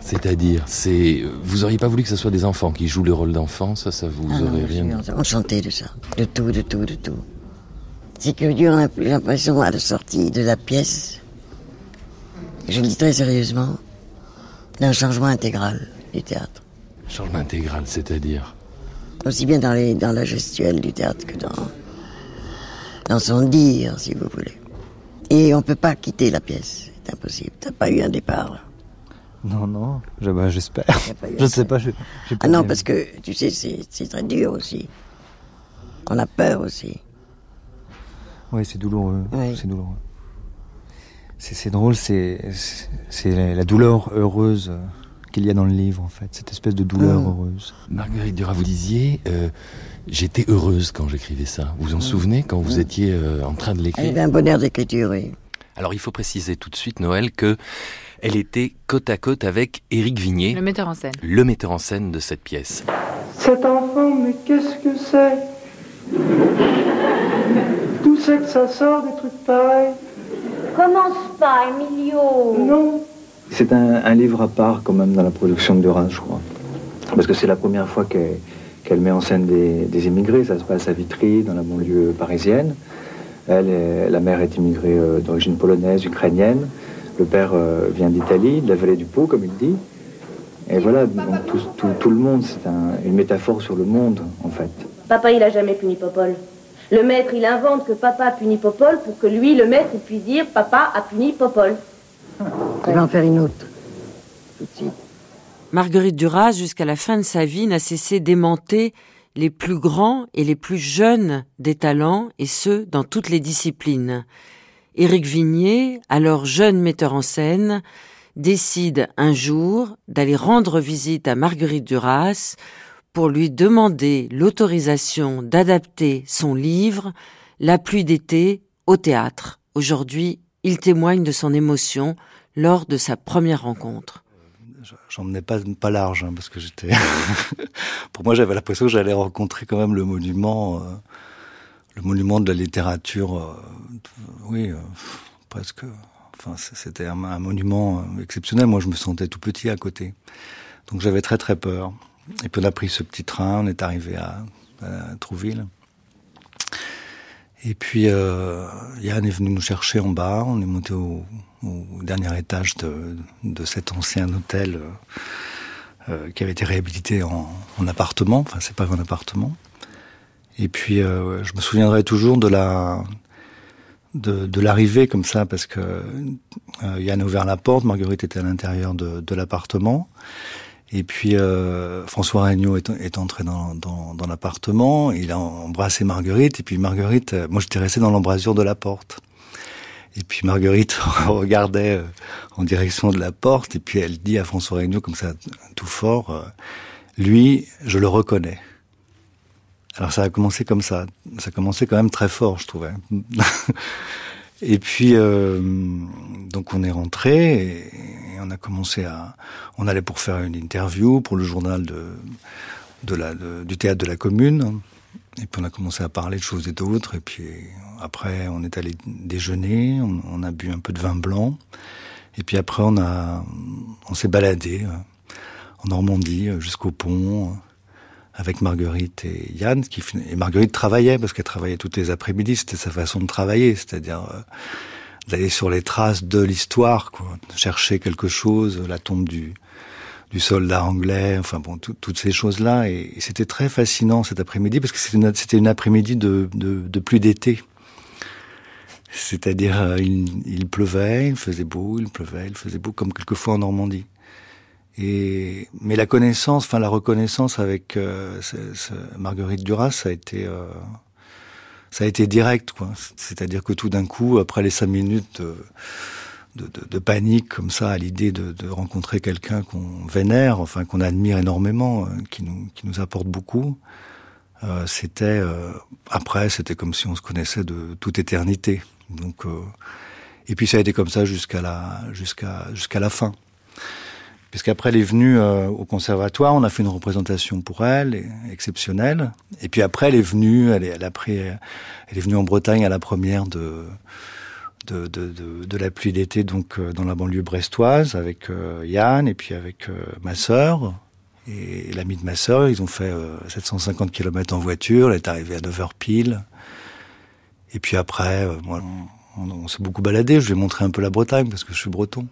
C'est-à-dire, c'est, vous auriez pas voulu que ce soit des enfants qui jouent le rôle d'enfant, ça, ça vous ah aurait rien. Suis enchanté de ça, de tout, de tout, de tout. C'est que Dieu a plus l'impression à la sortie de la pièce, je le dis très sérieusement, d'un changement intégral du théâtre. Changement intégral, c'est-à-dire? Aussi bien dans, les, dans la gestuelle du théâtre que dans, dans son dire, si vous voulez. Et on ne peut pas quitter la pièce, c'est impossible. T'as pas eu un départ. Non, non, bah, j'espère. [LAUGHS] Je, ne sais pas. Je, ah non, parce que tu sais, c'est très dur aussi. On a peur aussi. Oui, c'est douloureux. C'est douloureux. C'est drôle, c'est la douleur heureuse qu'il y a dans le livre, en fait, cette espèce de douleur mm. heureuse. Marguerite Duras, vous disiez, euh, j'étais heureuse quand j'écrivais ça. Vous vous en mm. souvenez quand vous mm. étiez euh, en train de l'écrire? Il avait un bonheur d'écriture, oui. Alors il faut préciser tout de suite, Noël, que elle était côte à côte avec Éric Vignier, le metteur en scène, le metteur en scène de cette pièce. Cet enfant, mais qu'est-ce que c'est? D'où c'est que ça sort des trucs pareils? Commence pas, Emilio? Non. C'est un, livre à part quand même dans la production de Duras, je crois. Parce que c'est la première fois qu'elle met en scène des, immigrés. Ça se passe à Vitry, dans la banlieue parisienne. Elle, la mère est immigrée euh, d'origine polonaise, ukrainienne. Le père euh, vient d'Italie, de la vallée du Pau, comme il dit. Et voilà, donc tout, tout, le monde, c'est une métaphore sur le monde, en fait. Papa, il a jamais puni Popol. Le maître, il invente que papa a puni Popol pour que lui, le maître, il puisse dire papa a puni Popol. Je vais en faire une autre. Marguerite Duras, jusqu'à la fin de sa vie, n'a cessé d'aimanter les plus grands et les plus jeunes des talents, et ce, dans toutes les disciplines. Éric Vignier, alors jeune metteur en scène, décide un jour d'aller rendre visite à Marguerite Duras pour lui demander l'autorisation d'adapter son livre La pluie d'été au théâtre. Aujourd'hui, il témoigne de son émotion lors de sa première rencontre. J'en menais pas, pas large, hein, parce que j'étais. [LAUGHS] Pour moi, j'avais l'impression que j'allais rencontrer quand même le monument, euh, le monument de la littérature. Euh, oui, euh, presque. Enfin, c'était un, monument exceptionnel. Moi, je me sentais tout petit à côté, donc j'avais très très peur. Et puis on a pris ce petit train, on est arrivé à, Trouville. Et puis euh, Yann est venu nous chercher en bas, on est monté au, dernier étage de, cet ancien hôtel euh, euh, qui avait été réhabilité en, appartement, enfin c'est pas un appartement. Et puis euh, je me souviendrai toujours de la de, l'arrivée comme ça parce que Yann a ouvert la porte, Marguerite était à l'intérieur de, de l'appartement. Et puis euh, François Regnault est, entré dans, dans, l'appartement, il a embrassé Marguerite, et puis Marguerite, euh, moi j'étais resté dans l'embrasure de la porte. Et puis Marguerite [LAUGHS] regardait euh, en direction de la porte, et puis elle dit à François Regnault, comme ça, tout fort, Lui, je le reconnais. Alors ça a commencé comme ça. Ça a commencé quand même très fort, je trouvais. [LAUGHS] et puis, euh, donc on est rentré et, on a commencé à... On allait pour faire une interview pour le journal de, de la, du théâtre de la commune. Et puis on a commencé à parler de choses et d'autres. Et puis après, on est allé déjeuner, on, on, a bu un peu de vin blanc. Et puis après, on a, on s'est baladé euh, en Normandie jusqu'au pont avec Marguerite et Yann. Qui, et Marguerite travaillait, parce qu'elle travaillait toutes les après-midi, c'était sa façon de travailler, c'est-à-dire euh, d'aller sur les traces de l'histoire, quoi, chercher quelque chose, la tombe du, du soldat anglais, enfin bon, toutes ces choses-là. Et, c'était très fascinant cet après-midi, parce que c'était une, c'était une après-midi de, de, de pluie d'été. C'est-à-dire, euh, il, il, pleuvait, il faisait beau, il pleuvait, il faisait beau, comme quelquefois en Normandie. Et mais la connaissance, enfin la reconnaissance avec euh, Marguerite Duras, ça a été euh, ça a été direct, quoi. C'est-à-dire que tout d'un coup, après les cinq minutes de, de, de, panique comme ça, à l'idée de, rencontrer quelqu'un qu'on vénère, enfin qu'on admire énormément, euh, qui nous qui nous apporte beaucoup, euh, c'était après, c'était comme si on se connaissait de toute éternité. Donc et puis ça a été comme ça jusqu'à la jusqu'à jusqu'à la fin puisqu'après elle est venue euh, au conservatoire, on a fait une représentation pour elle, exceptionnelle. Et puis après elle est venue, elle a pris, elle est venue en Bretagne à la première de de, la pluie d'été, donc euh, dans la banlieue brestoise, avec euh, Yann et puis avec ma sœur et l'ami de ma sœur. Ils ont fait 750 km en voiture. Elle est arrivée à 9 h pile. Et puis après, moi, on, on s'est beaucoup baladé. Je lui ai montré un peu la Bretagne parce que je suis breton.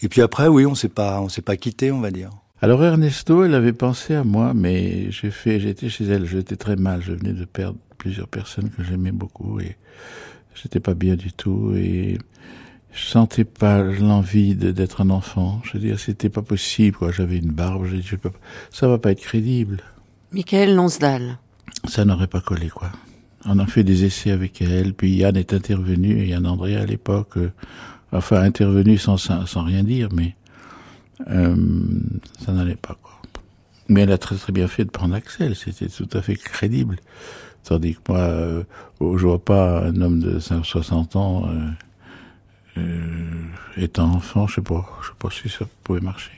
Et puis après, oui, on s'est pas, on s'est pas quitté, on va dire. Alors Ernesto, elle avait pensé à moi, mais j'ai fait, j'étais chez elle, j'étais très mal, je venais de perdre plusieurs personnes que j'aimais beaucoup et j'étais pas bien du tout et je sentais pas l'envie d'être un enfant. Je veux dire, c'était pas possible, quoi. J'avais une barbe, j'ai dit, je pas, ça va pas être crédible. Michael Lonsdal. Ça n'aurait pas collé, quoi. On a fait des essais avec elle, puis Yann est intervenu, et Yann André à l'époque, euh, enfin intervenu sans, sans, rien dire, mais euh, ça n'allait pas. Quoi. Mais elle a très très bien fait de prendre Axel, c'était tout à fait crédible. Tandis que moi, euh, je vois pas un homme de 60 ans euh, euh, étant enfant, je sais pas, je sais pas si ça pouvait marcher.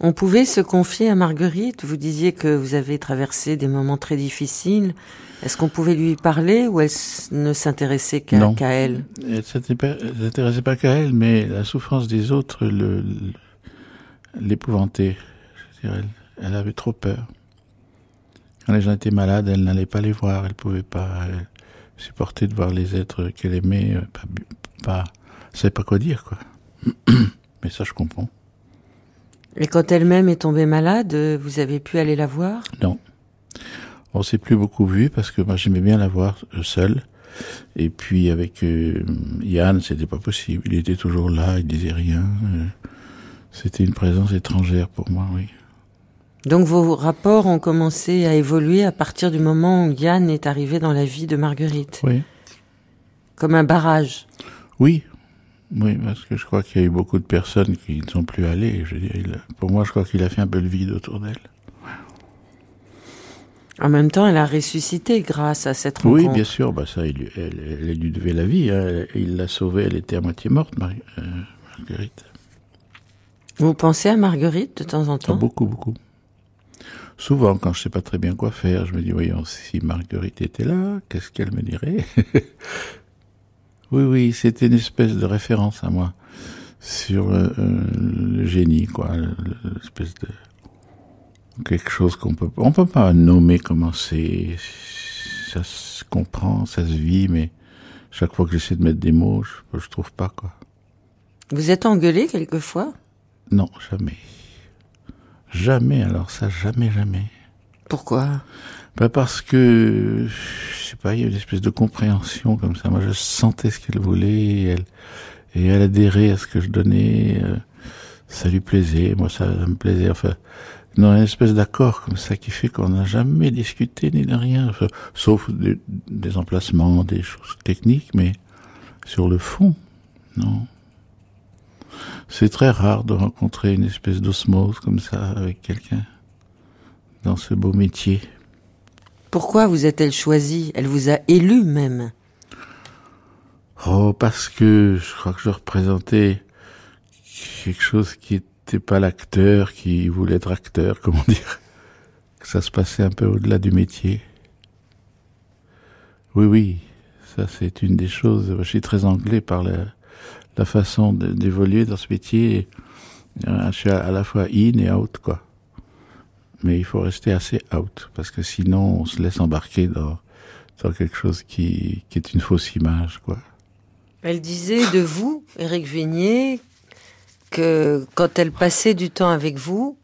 On pouvait se confier à Marguerite. Vous disiez que vous avez traversé des moments très difficiles. Est-ce qu'on pouvait lui parler ou elle ne s'intéressait qu'à qu elle? Elle ne s'intéressait pas qu'à elle, mais la souffrance des autres l'épouvantait. Le, elle, elle avait trop peur. Quand les gens étaient malades, elle n'allait pas les voir. Elle pouvait pas supporter de voir les êtres qu'elle aimait. Pas, pas, savait pas quoi dire, quoi. [CLEARS THROAT] mais ça, je comprends. Et quand elle-même est tombée malade, vous avez pu aller la voir? Non. On s'est plus beaucoup vu parce que moi j'aimais bien la voir euh, seule. Et puis avec euh, Yann, c'était pas possible. Il était toujours là, il disait rien. Euh, c'était une présence étrangère pour moi, oui. Donc vos rapports ont commencé à évoluer à partir du moment où Yann est arrivé dans la vie de Marguerite? Oui. Comme un barrage? Oui, oui, parce que je crois qu'il y a eu beaucoup de personnes qui ne sont plus allées. Je veux dire, il, pour moi, je crois qu'il a fait un peu le vide autour d'elle. En même temps, elle a ressuscité grâce à cette rencontre. Oui, bien sûr. Bah ça, il, elle, elle, lui devait la vie. Hein. Il l'a sauvée. Elle était à moitié morte, Mar euh, Marguerite. Vous pensez à Marguerite de temps en temps? ah, Beaucoup, beaucoup. Souvent, quand je sais pas très bien quoi faire, je me dis, voyons, si Marguerite était là, qu'est-ce qu'elle me dirait? [LAUGHS] Oui, oui, c'était une espèce de référence à moi sur euh, le génie, quoi, l'espèce de quelque chose qu'on peut, on peut pas nommer comment c'est, ça se comprend, ça se vit, mais chaque fois que j'essaie de mettre des mots, je, je trouve pas quoi. Vous êtes engueulé quelquefois? Non, jamais, jamais. Alors ça, jamais, jamais. Pourquoi? Bah parce que je sais pas, il y a une espèce de compréhension comme ça. Moi, je sentais ce qu'elle voulait et elle, et elle adhérait à ce que je donnais. Euh, ça lui plaisait, moi ça, me plaisait. Enfin, non, une espèce d'accord comme ça qui fait qu'on n'a jamais discuté ni de rien, sauf des, des, emplacements, des choses techniques, mais sur le fond, non. C'est très rare de rencontrer une espèce d'osmose comme ça avec quelqu'un dans ce beau métier. Pourquoi vous a-t-elle choisi Elle vous a élu même. Oh, parce que je crois que je représentais quelque chose qui n'était pas l'acteur, qui voulait être acteur, [LAUGHS] comment dire. Que ça se passait un peu au-delà du métier. Oui, oui, ça c'est une des choses. Je suis très anglais par la, façon d'évoluer dans ce métier. Je suis à la fois in et out, quoi. Mais il faut rester assez out, parce que sinon on se laisse embarquer dans, dans quelque chose qui, qui est une fausse image, quoi. Elle disait de vous, Éric Vignier, que quand elle passait du temps avec vous,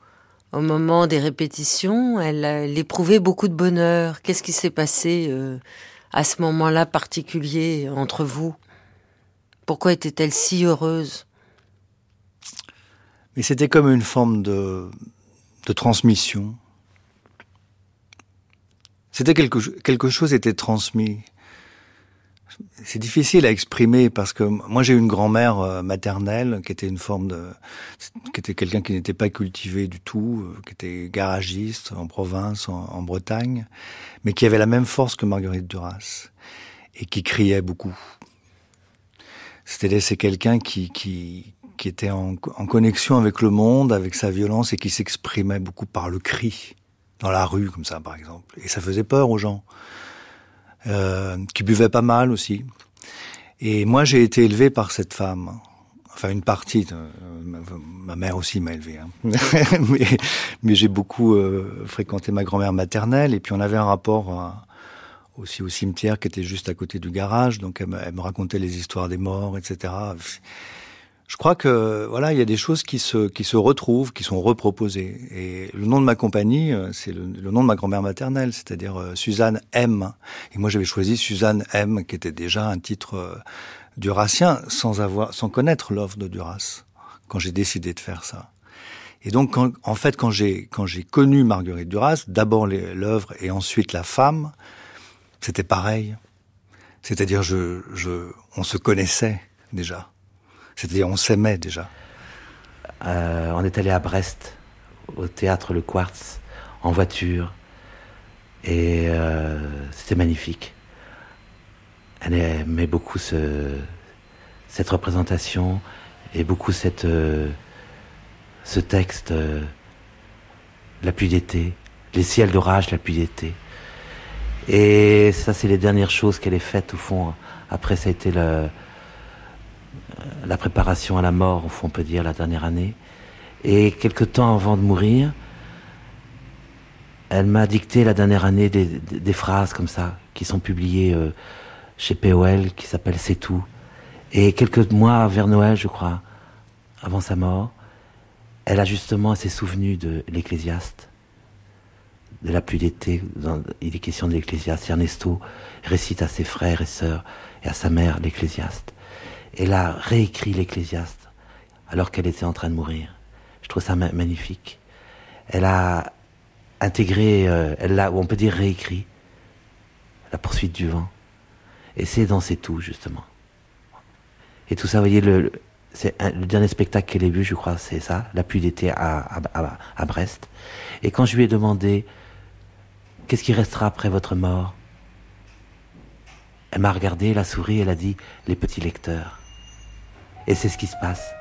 au moment des répétitions, elle, elle éprouvait beaucoup de bonheur. Qu'est-ce qui s'est passé euh, à ce moment-là particulier entre vous? Pourquoi était-elle si heureuse? Mais c'était comme une forme de, de transmission. C'était quelque, quelque chose était transmis. C'est difficile à exprimer parce que moi j'ai une grand-mère euh, maternelle qui était une forme de, qui était quelqu'un qui n'était pas cultivé du tout, euh, qui était garagiste en province, en, en, Bretagne, mais qui avait la même force que Marguerite Duras et qui criait beaucoup. C'était c'est quelqu'un qui, qui qui était en, connexion avec le monde, avec sa violence et qui s'exprimait beaucoup par le cri dans la rue comme ça par exemple et ça faisait peur aux gens euh, qui buvait pas mal aussi. Et moi, j'ai été élevé par cette femme. Enfin, une partie. De, ma mère aussi m'a élevé. Hein. [LAUGHS] mais, j'ai beaucoup euh, fréquenté ma grand-mère maternelle. Et puis, on avait un rapport euh, aussi au cimetière qui était juste à côté du garage. Donc, elle me racontait les histoires des morts, etc je crois que voilà, il y a des choses qui se qui se retrouvent, qui sont reproposées. Et le nom de ma compagnie, euh, c'est le, nom de ma grand-mère maternelle, c'est-à-dire euh, Suzanne M. Et moi, j'avais choisi Suzanne M, qui était déjà un titre euh, durassien, sans avoir, sans connaître l'œuvre de Duras, quand j'ai décidé de faire ça. Et donc, en fait, quand j'ai quand j'ai connu Marguerite Duras, d'abord l'œuvre et ensuite la femme, c'était pareil. C'est-à-dire, je, je, on se connaissait déjà. C'est-à-dire, on s'aimait déjà. Euh, on est allé à Brest, au théâtre Le Quartz, en voiture. Et euh, c'était magnifique. Elle aimait beaucoup ce, cette représentation et beaucoup cette, euh, ce texte, La pluie d'été, les ciels d'orage, la pluie d'été. Et ça, c'est les dernières choses qu'elle ait faites, au fond. Après, ça a été le, la préparation à la mort, on peut dire, la dernière année. Et quelque temps avant de mourir, elle m'a dicté la dernière année des, phrases comme ça, qui sont publiées euh, chez POL, qui s'appelle C'est tout. Et quelques mois vers Noël, je crois, avant sa mort, elle a justement s'est souvenue de l'Ecclésiaste, de la pluie d'été. Il est question de l'Ecclésiaste. Ernesto récite à ses frères et sœurs et à sa mère l'Ecclésiaste elle a réécrit l'Ecclésiaste alors qu'elle était en train de mourir. Je trouve ça ma magnifique. Elle a intégré, euh, elle l'a, on peut dire réécrit, la poursuite du vent. Et c'est dans C'est tout, justement. Et tout ça, vous voyez, le, le dernier spectacle qu'elle ait vu, je crois, c'est ça, La pluie d'été à, à Brest. Et quand je lui ai demandé, qu'est-ce qui restera après votre mort? Elle m'a regardé, elle a souri, elle a dit, les petits lecteurs. Et c'est ce qui se passe.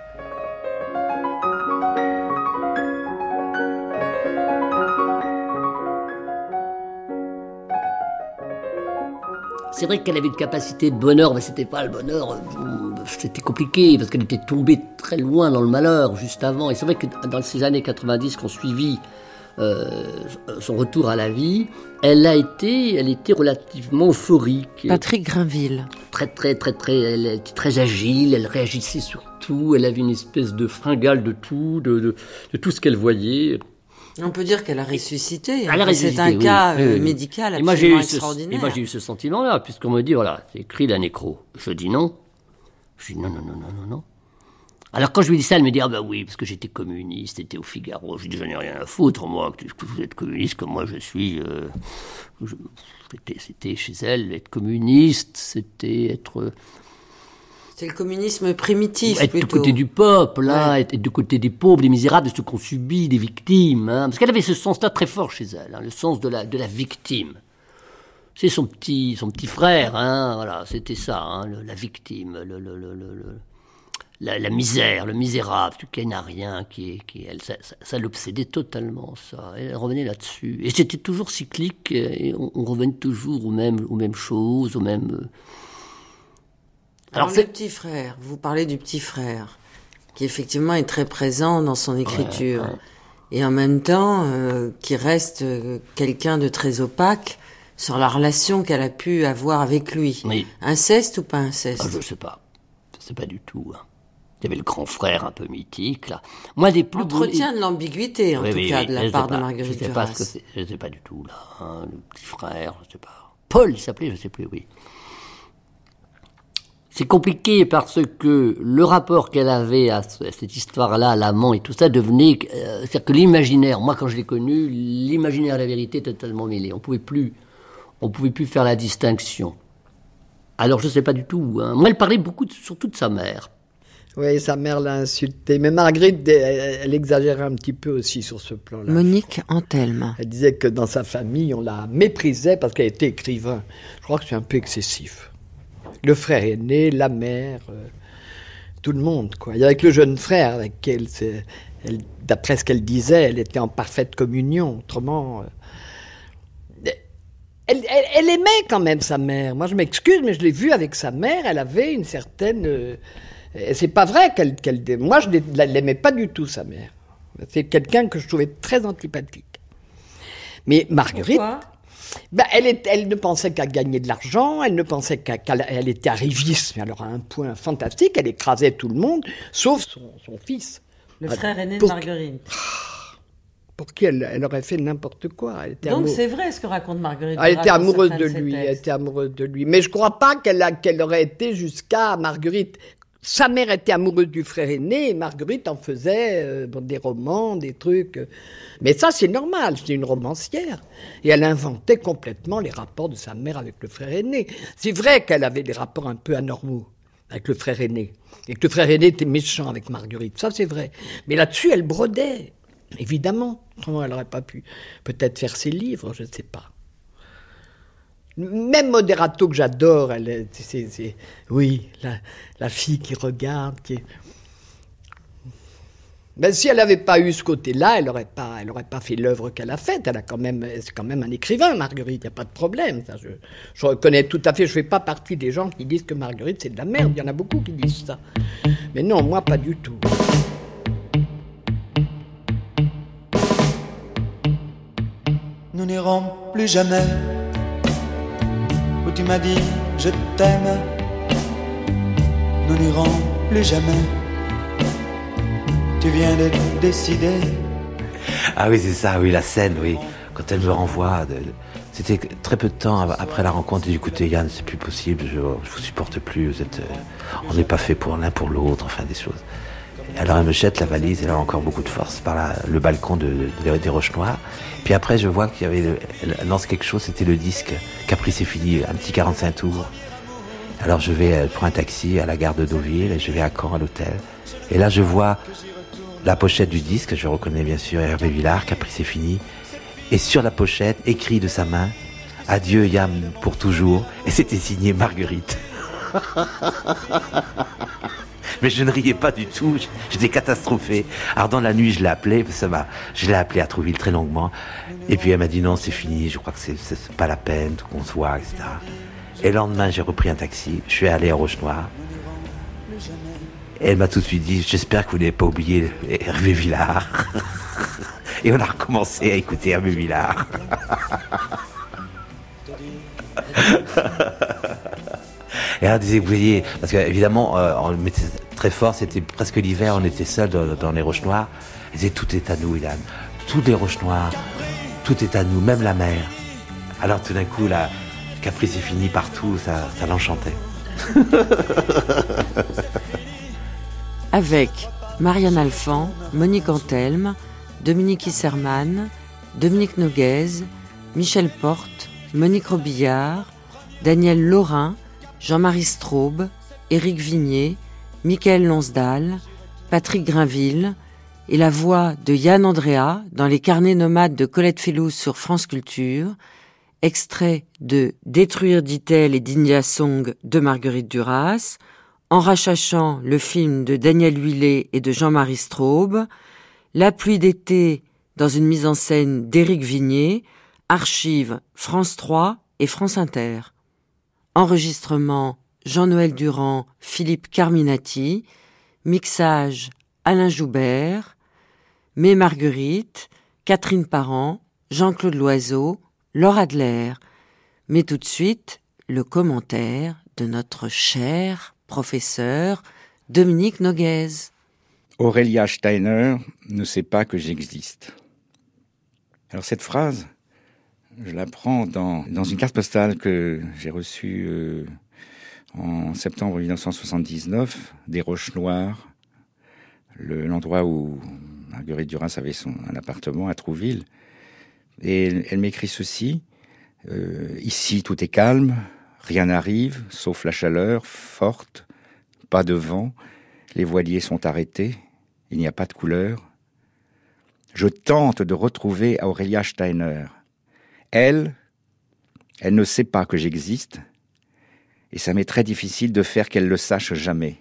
C'est vrai qu'elle avait une capacité de bonheur, mais c'était pas le bonheur, c'était compliqué parce qu'elle était tombée très loin dans le malheur juste avant. Et c'est vrai que dans ces années 90 qu'on suivit euh, son retour à la vie, elle a été, elle était relativement euphorique. Patrick Grinville. Très, très, très, très, elle était très agile, elle réagissait sur tout, elle avait une espèce de fringale de tout, de, de, de tout ce qu'elle voyait. On peut dire qu'elle a ressuscité. Elle a ressuscité. C'est un oui, cas oui, euh, oui. médical et moi, absolument eu ce, extraordinaire. et moi, j'ai eu ce sentiment-là, puisqu'on me dit, voilà, c'est écrit la nécro. Je dis non. Je dis non, non, non, non, non, non. Alors quand je lui dis ça, elle me dit ah ben oui parce que j'étais communiste, c'était au Figaro. Je dis j'en ai rien à foutre moi que vous êtes communiste comme moi je suis. Euh, c'était chez elle être communiste, c'était être C'est le communisme primitif. Être du côté du peuple, là, être, du côté des pauvres, des misérables, de ceux qu'on subit, des victimes. Hein. parce qu'elle avait ce sens-là très fort chez elle, hein, le sens de la, de la victime. C'est son petit, son petit frère, hein, voilà, c'était ça, hein, la victime, le, le, le, la, la, misère, le misérable, qui n'a rien, qui, qui elle, ça, ça, l'obsédait totalement, ça. Elle revenait là-dessus. Et c'était toujours cyclique, et on, on, revenait toujours aux mêmes, aux mêmes choses, aux mêmes alors, le petit frère, vous parlez du petit frère, qui effectivement est très présent dans son écriture, et en même temps euh, qui reste euh, quelqu'un de très opaque sur la relation qu'elle a pu avoir avec lui. Oui. Inceste ou pas inceste? Ah, Je sais pas, je sais pas du tout. Hein. Il y avait le grand frère un peu mythique là. Moi des plus entretien de l'ambiguïté en oui, tout oui, cas oui, de la part de Marguerite je sais Duras. Pas ce que je sais pas du tout là. Hein, le petit frère, je sais pas. Paul il s'appelait, je sais plus, oui. C'est compliqué parce que le rapport qu'elle avait à cette histoire-là, à l'amant et tout ça, devenait, euh, c'est-à-dire que l'imaginaire, moi quand je l'ai connu, l'imaginaire et la vérité étaient totalement mêlés. On pouvait plus, on pouvait plus faire la distinction. Alors je sais pas du tout. Hein. Moi, elle parlait beaucoup, de, surtout de sa mère. Oui, sa mère l'a insultée. Mais Marguerite, elle exagérait un petit peu aussi sur ce plan-là. Monique Antelme. Elle disait que dans sa famille, on la méprisait parce qu'elle était écrivain. Je crois que c'est un peu excessif le frère aîné, la mère, euh, tout le monde. Quoi. Et avec le jeune frère, avec elle, elle d'après ce qu'elle disait, elle était en parfaite communion. Autrement, euh, elle, elle, elle, aimait quand même sa mère. Moi, je m'excuse, mais je l'ai vue avec sa mère. Elle avait une certaine. Euh, c'est pas vrai qu'elle. moi, je ne l'aimais pas du tout, sa mère. C'est quelqu'un que je trouvais très antipathique. Mais Marguerite. Pourquoi? ben, elle, est, elle, ne pensait qu'à gagner de l'argent, elle ne pensait qu'à qu'elle elle était arriviste, mais alors à un point fantastique, elle écrasait tout le monde, sauf son, son fils. Le frère aîné de Marguerite. Pour qui elle, elle aurait fait n'importe quoi. Elle était Donc c'est vrai ce que raconte Marguerite. Elle était amoureuse de lui, elle était amoureuse de lui. Mais je ne crois pas qu'elle qu'elle aurait été jusqu'à Marguerite. Sa mère était amoureuse du frère aîné et Marguerite en faisait euh, des romans, des trucs. Mais ça, c'est normal, c'est une romancière. Et elle inventait complètement les rapports de sa mère avec le frère aîné. C'est vrai qu'elle avait des rapports un peu anormaux avec le frère aîné. Et que le frère aîné était méchant avec Marguerite, ça c'est vrai. Mais là-dessus, elle brodait, évidemment. Comment elle n'aurait pas pu peut-être faire ses livres, je ne sais pas. Même Moderato que j'adore, elle, c'est, oui, la, fille qui regarde, qui. Ben, si elle n'avait pas eu ce côté-là, elle n'aurait pas, pas fait l'œuvre qu'elle a faite. Elle a quand même, c'est quand même un écrivain, Marguerite. Il n'y a pas de problème. Je, reconnais tout à fait. Je fais pas partie des gens qui disent que Marguerite c'est de la merde. Il y en a beaucoup qui disent ça. Mais non, moi pas du tout. Nous n'irons plus jamais tu m'as dit je t'aime. Nous n'irons plus jamais. Tu viens de décider. Ah oui, c'est ça, oui, la scène, oui. Quand elle me renvoie, c'était très peu de temps après la rencontre. Du écoutez, Yann, c'est plus possible, je, je vous supporte plus. Vous êtes, euh, on n'est pas fait pour l'un pour l'autre, enfin des choses. Alors elle me jette la valise, elle a encore beaucoup de force par le balcon de, des Roches Noires. Puis après, je vois qu'il y avait, elle lance quelque chose, c'était le disque Caprice et fini, un petit 45 tours. Alors je vais, elle prend un taxi à la gare de Deauville, et je vais à Caen, à l'hôtel. Et là, je vois la pochette du disque, je reconnais bien sûr Hervé Villard, Caprice et fini. Et sur la pochette, écrit de sa main, Adieu Yam pour toujours. Et c'était signé Marguerite. [LAUGHS] Mais je ne riais pas du tout, j'étais catastrophé. Alors dans la nuit, je l'ai appelé, ça m'a, je l'ai appelé à Trouville très longuement. Et puis elle m'a dit non, c'est fini, je crois que c'est pas la peine qu'on se voit, etc. Et le lendemain, j'ai repris un taxi, je suis allé à Roche-Noire. Et elle m'a tout de suite dit, j'espère que vous n'avez pas oublié Hervé Villard. [LAUGHS] Et on a recommencé à écouter Hervé Villard. [LAUGHS] Et elle disait, vous voyez, parce qu'évidemment, euh, on mettait très fort, c'était presque l'hiver, on était seuls dans, les roches noires. Elle disait, tout est à nous, Ilan. Toutes les roches noires, tout est à nous, même la mer. Alors tout d'un coup, la caprice est fini partout, ça, ça l'enchantait. [LAUGHS] Avec Marianne Alphand, Monique Antelme, Dominique Isserman, Dominique Noguez, Michel Porte, Monique Robillard, Daniel Laurin, Jean-Marie Straube, Éric Vignier, Michael Lonsdal, Patrick Grinville et la voix de Yann Andrea dans les carnets nomades de Colette Fellous sur France Culture, extrait de Détruire dit-elle et d'India Song de Marguerite Duras, En rachachant le film de Daniel Huillet et de Jean-Marie Straub, La pluie d'été dans une mise en scène d'Éric Vignier, archives France 3 et France Inter. Enregistrement Jean-Noël Durand, Philippe Carminati, mixage Alain Joubert, Mé Marguerite, Catherine Parent, Jean-Claude Loiseau, Laure Adler. Mais tout de suite, le commentaire de notre cher professeur Dominique Noguez. Aurélia Steiner ne sait pas que j'existe. Alors cette phrase, je la prends dans, dans une carte postale que j'ai reçue euh, en septembre 1979 des Roches Noires, l'endroit où Marguerite Duras avait son appartement à Trouville. Et elle, elle m'écrit ceci euh, ici tout est calme, rien n'arrive, sauf la chaleur forte, pas de vent, les voiliers sont arrêtés, il n'y a pas de couleur. Je tente de retrouver Aurélia Steiner. Elle, elle ne sait pas que j'existe, et ça m'est très difficile de faire qu'elle le sache jamais.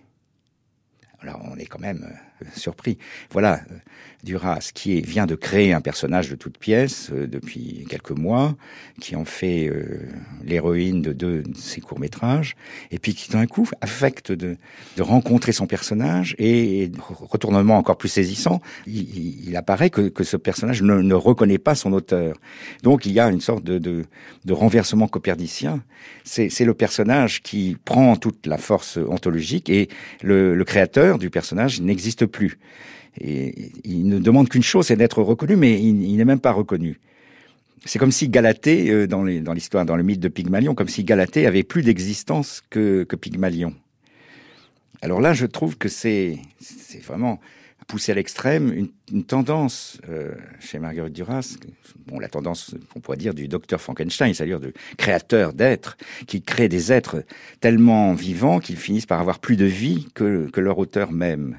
Alors on est quand même euh, [LAUGHS] surpris. Voilà, euh, Duras qui vient de créer un personnage de toute pièce euh, depuis quelques mois, qui en fait euh, l'héroïne de deux de ses courts métrages, et puis qui d'un coup affecte de, de rencontrer son personnage et, et retournement encore plus saisissant, il, il- apparaît que, que ce personnage ne, ne reconnaît pas son auteur. Donc il y a une sorte de, de, de renversement coperdicien. C'est c'est le personnage qui prend toute la force ontologique et le, le créateur du personnage n'existe plus. Il ne demande qu'une chose, c'est d'être reconnu, mais il, n'est même pas reconnu. C'est comme si Galatée, euh, dans l'histoire, dans, le mythe de Pygmalion, comme si Galatée avait plus d'existence que, Pygmalion. Alors là, je trouve que c'est vraiment poussé à l'extrême une, tendance euh, chez Marguerite Duras, bon, la tendance, on pourrait dire, du docteur Frankenstein, c'est-à-dire du créateur d'êtres, qui crée des êtres tellement vivants qu'ils finissent par avoir plus de vie que leur auteur même.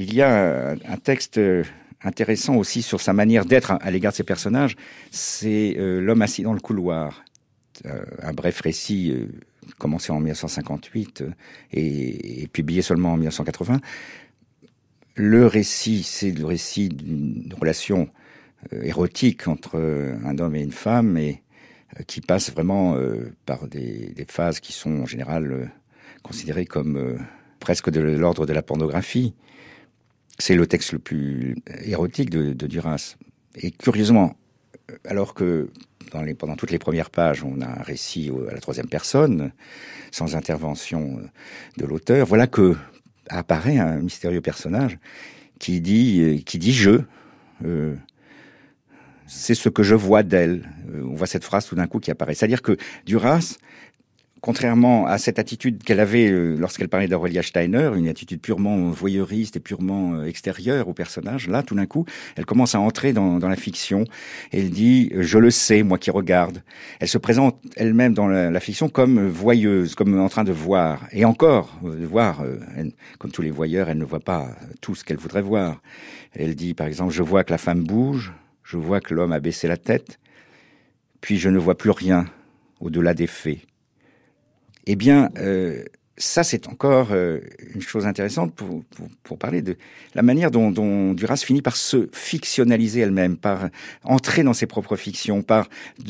Il y a un, texte euh, intéressant aussi sur sa manière d'être à, l'égard de ses personnages, c'est euh, L'homme assis dans le couloir, Euh, un bref récit commencé en 1958 euh, et, publié seulement en 1980. Le récit, c'est le récit d'une relation érotique entre un homme et une femme et qui passe vraiment par des, phases qui sont en général considérées comme presque de l'ordre de la pornographie. C'est le texte le plus érotique de, de Duras. Et curieusement, euh, alors que dans les, pendant toutes les premières pages, on a un récit à la troisième personne, sans intervention euh, de l'auteur, voilà que apparaît un mystérieux personnage qui dit, euh, qui dit je. Euh, c'est ce que je vois d'elle. On voit cette phrase tout d'un coup qui apparaît. C'est-à-dire que Duras, contrairement à cette attitude qu'elle avait euh, lorsqu'elle parlait d'Aurélia Steiner, une attitude purement voyeuriste et purement euh, extérieure au personnage, là, tout d'un coup, elle commence à entrer dans, dans la fiction. Elle dit euh, « je le sais, moi qui regarde ». Elle se présente elle-même dans la, fiction comme voyeuse, comme en train de voir. Et encore, euh, de voir, comme tous les voyeurs, elle ne voit pas tout ce qu'elle voudrait voir. Elle dit, par exemple, « je vois que la femme bouge, je vois que l'homme a baissé la tête, puis je ne vois plus rien au-delà des faits ». Eh bien, euh, ça, c'est encore euh, une chose intéressante pour, pour, pour parler de la manière dont, dont Duras finit par se fictionnaliser elle-même, par entrer dans ses propres fictions, par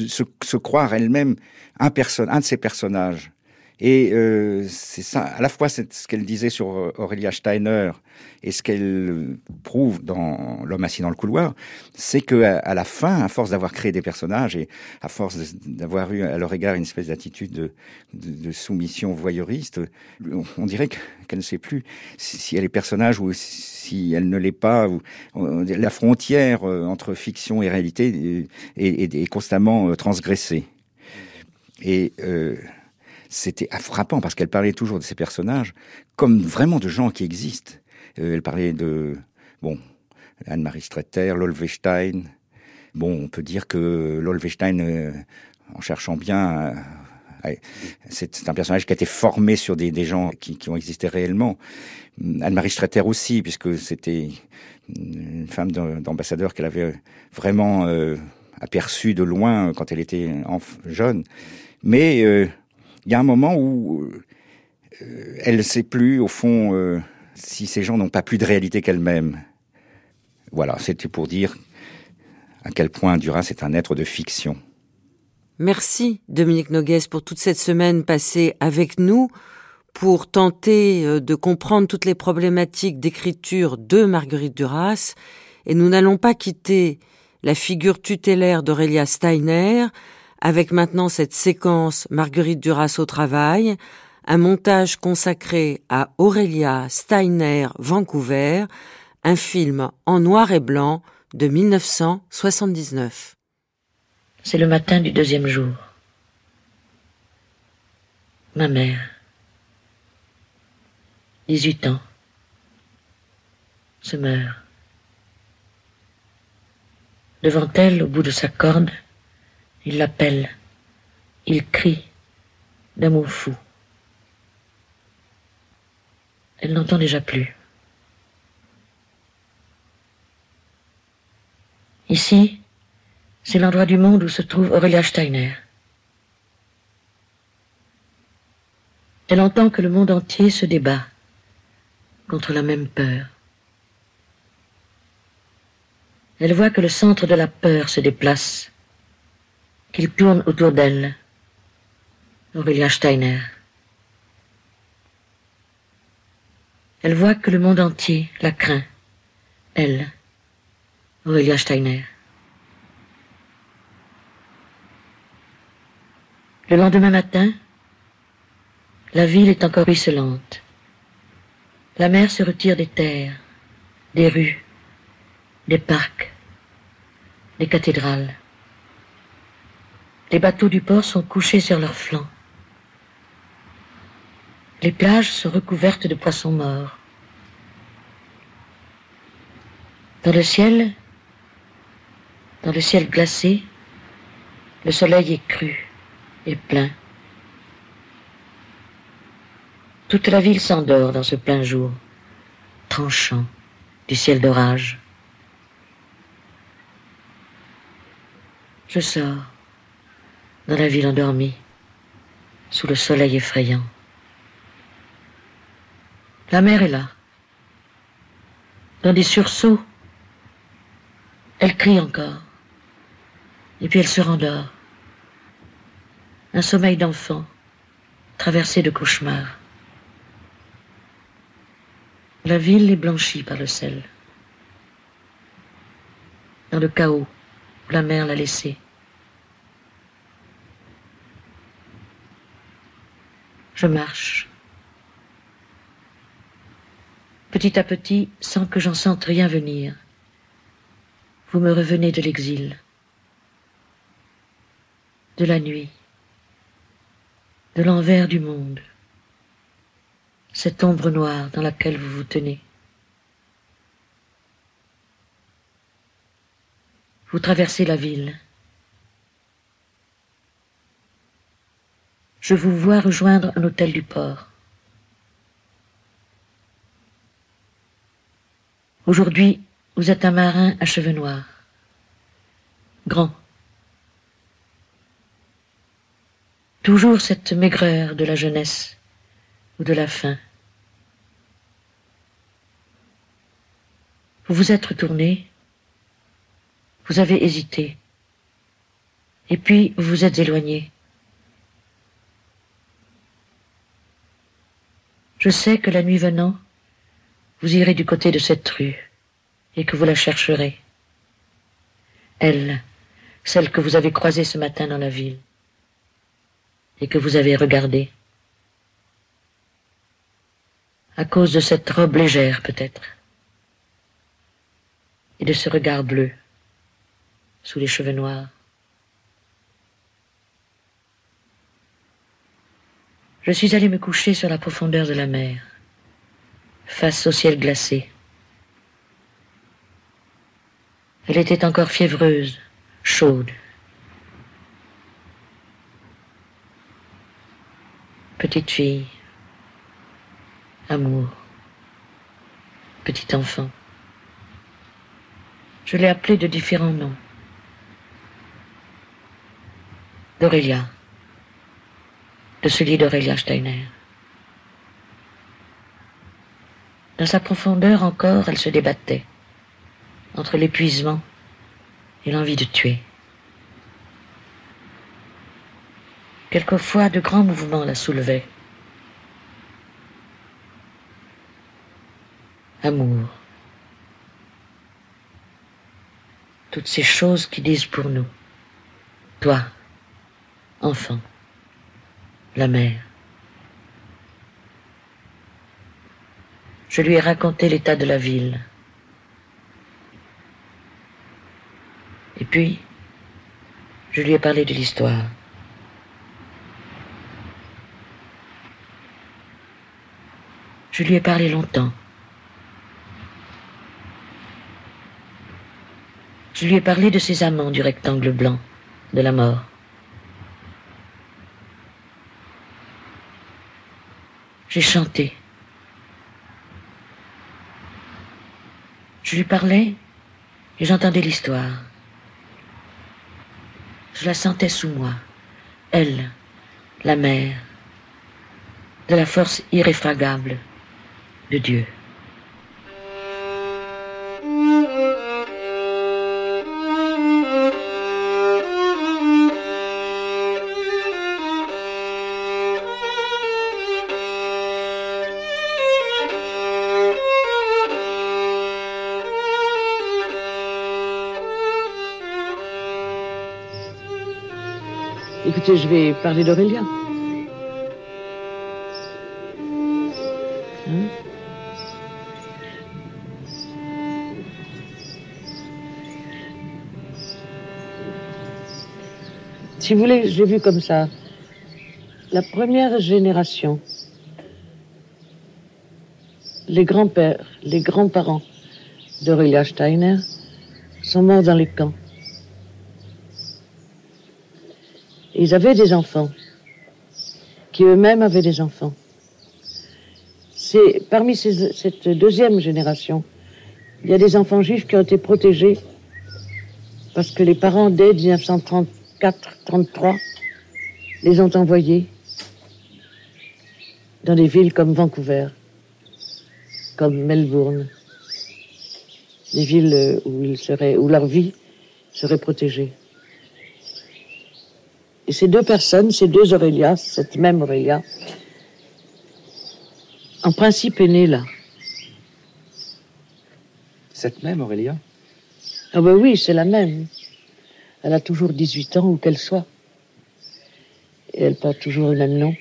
se, se croire elle-même un, un de ses personnages. Et euh, c'est ça, à la fois c'est ce qu'elle disait sur euh, Aurélia Steiner et ce qu'elle prouve dans L'homme assis dans le couloir, c'est que à, la fin, à force d'avoir créé des personnages et à force d'avoir eu à leur égard une espèce d'attitude de, soumission voyeuriste, on, dirait que- qu'elle ne sait plus si, elle est personnage ou si elle ne l'est pas. La frontière euh, entre fiction et réalité euh, est, est- constamment euh, transgressée. Et euh, c'était frappant parce qu'elle parlait toujours de ces personnages comme vraiment de gens qui existent. Euh, elle parlait de, bon, Anne-Marie Stretter, Lolvestein. Bon, on peut dire que Lolvestein, euh, en cherchant bien, a, c'est un personnage qui a été formé sur des, des gens qui, qui ont existé réellement. Anne-Marie Stretter aussi, puisque c'était une femme d'ambassadeur qu'elle avait vraiment euh, aperçue de loin quand elle était jeune. Mais euh, il y a un moment où euh, elle ne sait plus, au fond, euh, si ces gens n'ont pas plus de réalité qu'elle-même. Voilà, c'était pour dire à quel point Duras est un être de fiction. Merci Dominique Noguès pour toute cette semaine passée avec nous pour tenter euh, de comprendre toutes les problématiques d'écriture de Marguerite Duras et nous n'allons pas quitter la figure tutélaire d'Aurélia Steiner avec maintenant cette séquence Marguerite Duras au travail, un montage consacré à Aurélia Steiner Vancouver, un film en noir et blanc de 1979. C'est le matin du deuxième jour. Ma mère, 18 ans, se meurt. Devant elle, au bout de sa corde, il l'appelle, il crie d'amour fou. Elle n'entend déjà plus. Ici, c'est l'endroit du monde où se trouve Aurélia Steiner. Elle entend que le monde entier se débat contre la même peur. Elle voit que le centre de la peur se déplace, qu'il tourne autour d'elle. Aurélia Steiner. Elle voit que le monde entier la craint. Elle, Aurélia Steiner. Le lendemain matin, la ville est encore ruisselante. La mer se retire des terres, des rues, des parcs, des cathédrales. Les bateaux du port sont couchés sur leurs flancs. Les plages sont recouvertes de poissons morts. Dans le ciel, dans le ciel glacé, le soleil est cru et plein. Toute la ville s'endort dans ce plein jour, tranchant du ciel d'orage. Je sors dans la ville endormie, sous le soleil effrayant. La mer est là. Dans des sursauts, elle crie encore. Et puis elle se rendort. Un sommeil d'enfant, traversé de cauchemars. La ville est blanchie par le sel. Dans le chaos la mer l'a laissée. Je marche. Petit à petit, sans que j'en sente rien venir, vous me revenez de l'exil, de la nuit, de l'envers du monde, cette ombre noire dans laquelle vous vous tenez. Vous traversez la ville. Je vous vois rejoindre un hôtel du port. Aujourd'hui, vous êtes un marin à cheveux noirs, grand. Toujours cette maigreur de la jeunesse ou de la faim. Vous vous êtes retourné, vous avez hésité, et puis vous vous êtes éloigné. Je sais que la nuit venant, vous irez du côté de cette rue et que vous la chercherez. Elle, celle que vous avez croisée ce matin dans la ville et que vous avez regardée. À cause de cette robe légère peut-être et de ce regard bleu sous les cheveux noirs. Je suis allé me coucher sur la profondeur de la mer face au ciel glacé. Elle était encore fiévreuse, chaude. Petite fille. Amour. Petit enfant. Je l'ai appelée de différents noms. D'Aurélia. De celui d'Aurélia Steiner. Dans sa profondeur encore, elle se débattait entre l'épuisement et l'envie de tuer. Quelquefois, de grands mouvements la soulevaient. Amour. Toutes ces choses qui disent pour nous. Toi, enfant, la mère. Je lui ai raconté l'état de la ville. Et puis, je lui ai parlé de l'histoire. Je lui ai parlé longtemps. Je lui ai parlé de ses amants du rectangle blanc, de la mort. J'ai chanté. Je lui parlais et j'entendais l'histoire. Je la sentais sous moi, elle, la mère, de la force irréfragable de Dieu. Je vais parler d'Aurélia. Hein Si vous voulez, j'ai vu comme ça. La première génération, les grands-pères, les grands-parents d'Aurélia Steiner sont morts dans les camps. Ils avaient des enfants, qui eux-mêmes avaient des enfants. C'est parmi cette deuxième génération, il y a des enfants juifs qui ont été protégés parce que les parents, dès 1934-33, les ont envoyés dans des villes comme Vancouver, comme Melbourne, des villes où leur vie serait protégée. Et ces deux personnes, ces deux Aurélia, cette même Aurélia, en principe est née là. Cette même Aurélia? Ah ben oui, c'est la même. Elle a toujours 18 ans, où qu'elle soit. Et elle porte toujours le même nom.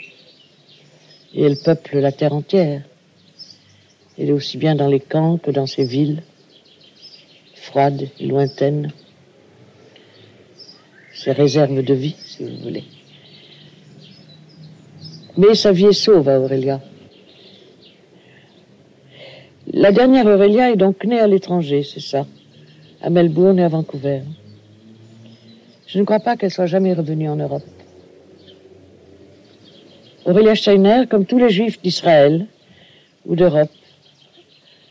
Et elle peuple la terre entière. Elle est aussi bien dans les camps que dans ces villes, froides et lointaines. Ces réserves de vie, si vous voulez. Mais sa vie est sauve à Aurélia. La dernière Aurélia est donc née à l'étranger, c'est ça, à Melbourne et à Vancouver. Je ne crois pas qu'elle soit jamais revenue en Europe. Aurélia Steiner, comme tous les juifs d'Israël ou d'Europe,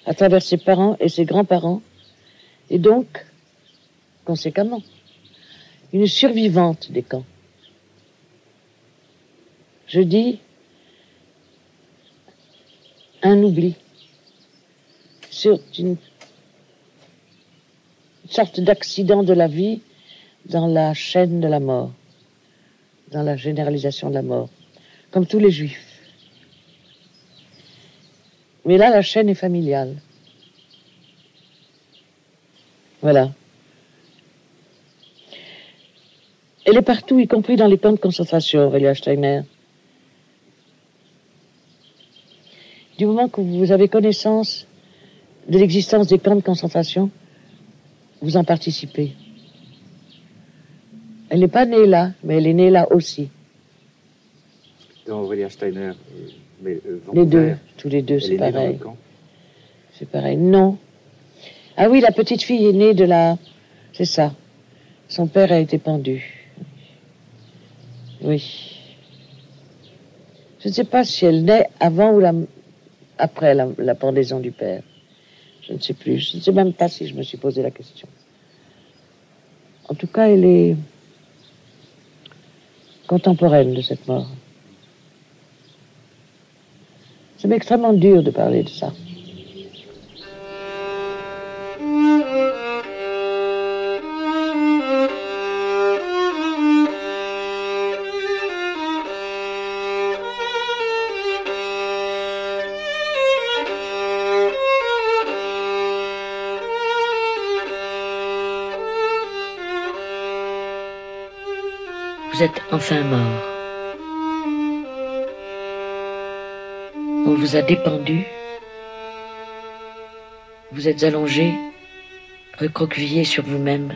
à travers ses parents et ses grands-parents, et donc, conséquemment, une survivante des camps. Je dis un oubli sur une sorte d'accident de la vie dans la chaîne de la mort, dans la généralisation de la mort, comme tous les juifs. Mais là, la chaîne est familiale. Voilà. Elle est partout, y compris dans les camps de concentration, Aurélia Steiner. Du moment que vous avez connaissance de l'existence des camps de concentration, vous en participez. Elle n'est pas née là, mais elle est née là aussi. Dans Aurélia Steiner, euh, mais euh, Les deux, tous les deux, c'est pareil. C'est pareil. Non. Ah oui, la petite fille est née de la. C'est ça. Son père a été pendu. Oui. Je ne sais pas si elle naît avant ou la- après la, la pendaison du père. Je ne sais plus. Je ne sais même pas si je me suis posé la question. En tout cas, elle est contemporaine de cette mort. C'est extrêmement dur de parler de ça. Vous êtes enfin mort. On vous a dépendu. Vous êtes allongé, recroquevillé sur vous-même,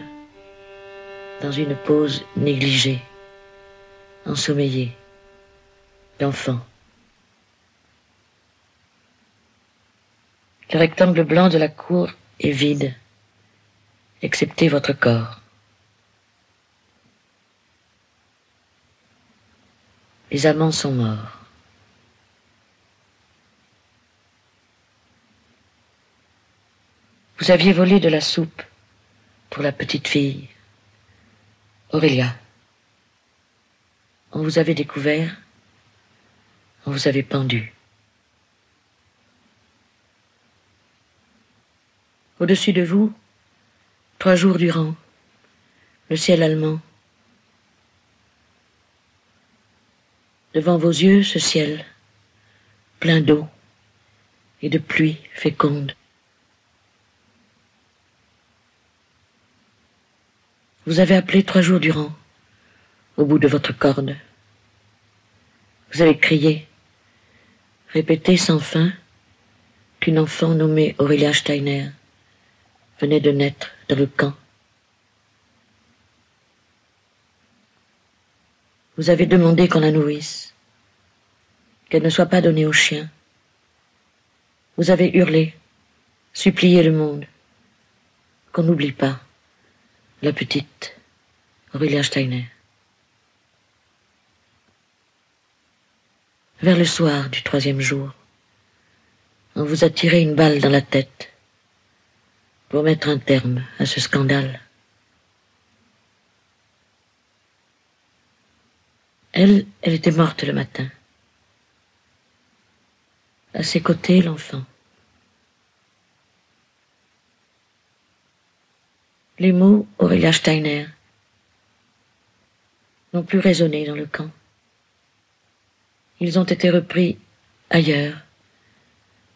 dans une pose négligée, ensommeillé, d'enfant. Le rectangle blanc de la cour est vide, excepté votre corps. Les amants sont morts. Vous aviez volé de la soupe pour la petite fille. Aurélia. On vous avait découvert. On vous avait pendu. Au-dessus de vous, trois jours durant, le ciel allemand. Devant vos yeux, ce ciel, plein d'eau et de pluie féconde. Vous avez appelé trois jours durant, au bout de votre corde. Vous avez crié, répété sans fin qu'une enfant nommée Aurélia Steiner venait de naître dans le camp. Vous avez demandé qu'on la nourrisse, qu'elle ne soit pas donnée aux chiens. Vous avez hurlé, supplié le monde, qu'on n'oublie pas la petite Aurélia Steiner. Vers le soir du troisième jour, on vous a tiré une balle dans la tête pour mettre un terme à ce scandale. Elle, elle était morte le matin. À ses côtés, l'enfant. Les mots Aurélia Steiner n'ont plus résonné dans le camp. Ils ont été repris ailleurs,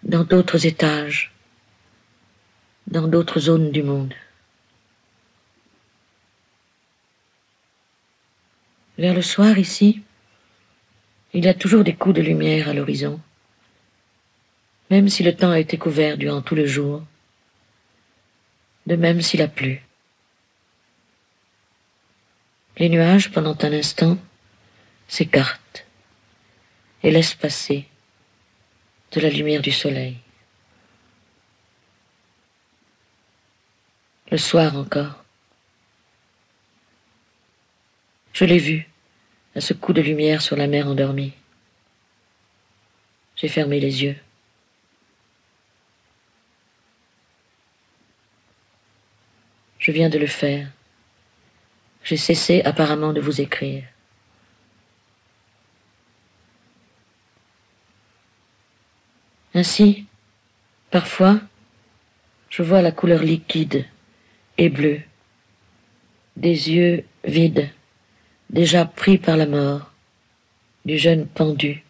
dans d'autres étages, dans d'autres zones du monde. Vers le soir, ici, il y a toujours des coups de lumière à l'horizon, même si le temps a été couvert durant tout le jour, de même s'il a plu. Les nuages, pendant un instant, s'écartent et laissent passer de la lumière du soleil. Le soir encore. Je l'ai vu, à ce coup de lumière sur la mer endormie. J'ai fermé les yeux. Je viens de le faire. J'ai cessé apparemment de vous écrire. Ainsi, parfois, je vois la couleur liquide et bleue des yeux vides, déjà pris par la mort, du jeune pendu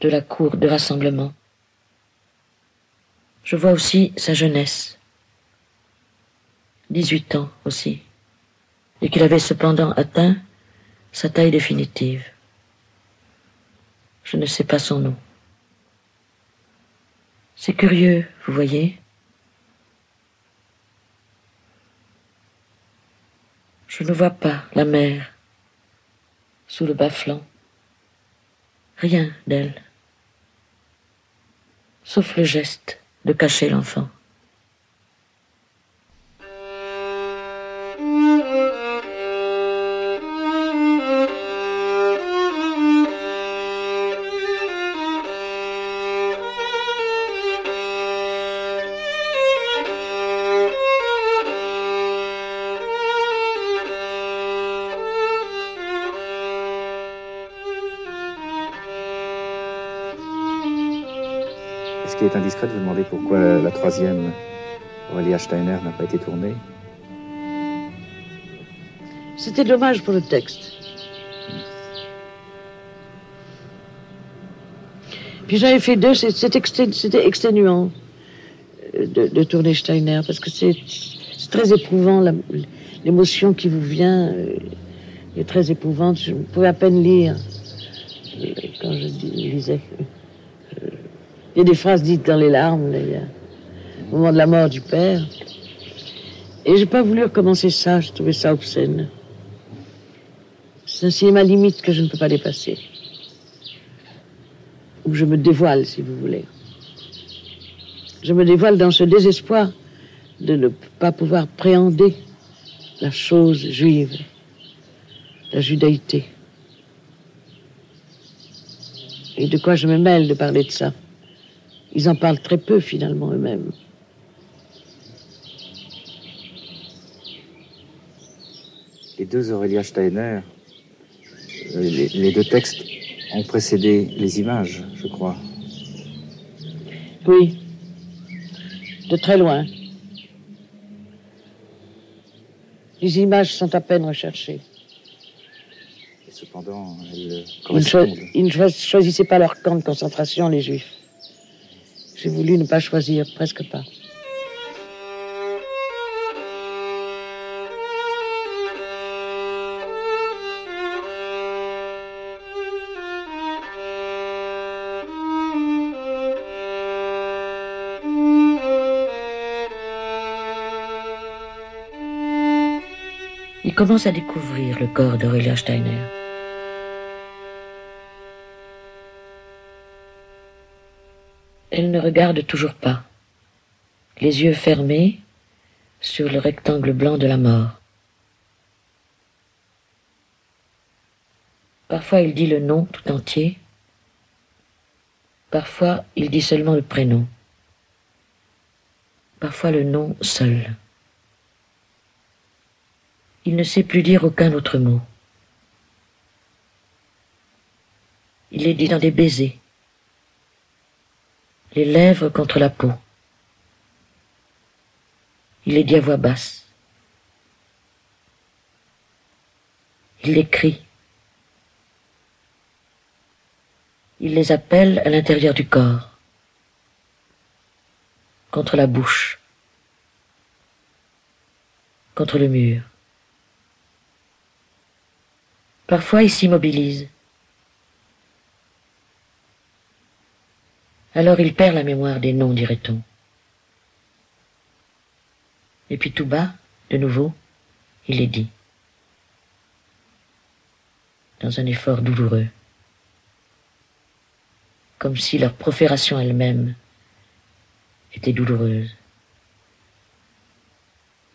de la cour de rassemblement. Je vois aussi sa jeunesse, dix-huit ans aussi, et qu'il avait cependant atteint sa taille définitive. Je ne sais pas son nom. C'est curieux, vous voyez. Je ne vois pas la mer sous le bas-flanc. Rien d'elle, sauf le geste de cacher l'enfant. Est indiscret de vous demander pourquoi la troisième, Aurélia Steiner, n'a pas été tournée C'était dommage pour le texte. Puis j'avais fait deux, c'était exténuant euh, de, de tourner Steiner, parce que c'est très éprouvant, l'émotion qui vous vient euh, est très éprouvante. Je pouvais à peine lire euh, quand je lisais. Il y a des phrases dites dans les larmes, a- au moment de la mort du père. Et j'ai pas voulu recommencer ça, j'ai trouvé ça obscène. C'est un cinéma limite que je ne peux pas dépasser. Où je me dévoile, si vous voulez. Je me dévoile dans ce désespoir de ne pas pouvoir préhender la chose juive, la judaïté. Et de quoi je me mêle de parler de ça Ils en parlent très peu finalement eux-mêmes. Les deux Aurélia Steiner, euh, les, les deux textes ont précédé les images, je crois. Oui, de très loin. Les images sont à peine recherchées. Et cependant, elles Ils ne, ils choisissaient pas leur camp de concentration, les Juifs. J'ai voulu ne pas choisir, presque pas. Il commence à découvrir le corps d'Aurélia Steiner. Elle ne regarde toujours pas, les yeux fermés sur le rectangle blanc de la mort. Parfois il dit le nom tout entier, parfois il dit seulement le prénom, parfois le nom seul. Il ne sait plus dire aucun autre mot. Il les dit dans des baisers, les lèvres contre la peau. Il les dit à voix basse. Il les crie. Il les appelle à l'intérieur du corps, contre la bouche, contre le mur. Parfois il s'immobilise. Alors il perd la mémoire des noms, dirait-on. Et puis tout bas, de nouveau, il les dit. Dans un effort douloureux. Comme si leur profération elle-même était douloureuse.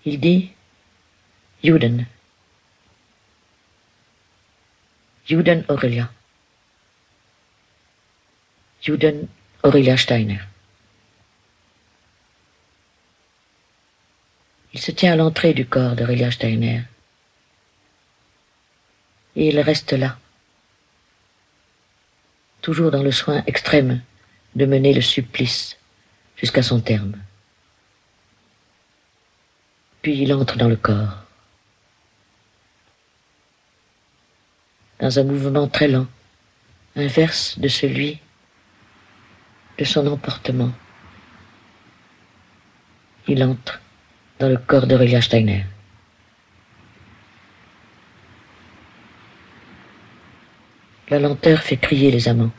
Il dit Juden. Juden Aurelia. Juden Aurelia Steiner. Il se tient à l'entrée du corps d'Aurelia Steiner. Et il reste là, toujours dans le soin extrême de mener le supplice jusqu'à son terme. Puis il entre dans le corps. Dans un mouvement très lent, inverse de celui de son emportement. Il entre dans le corps d'Aurélia Steiner. La lenteur fait crier les amants.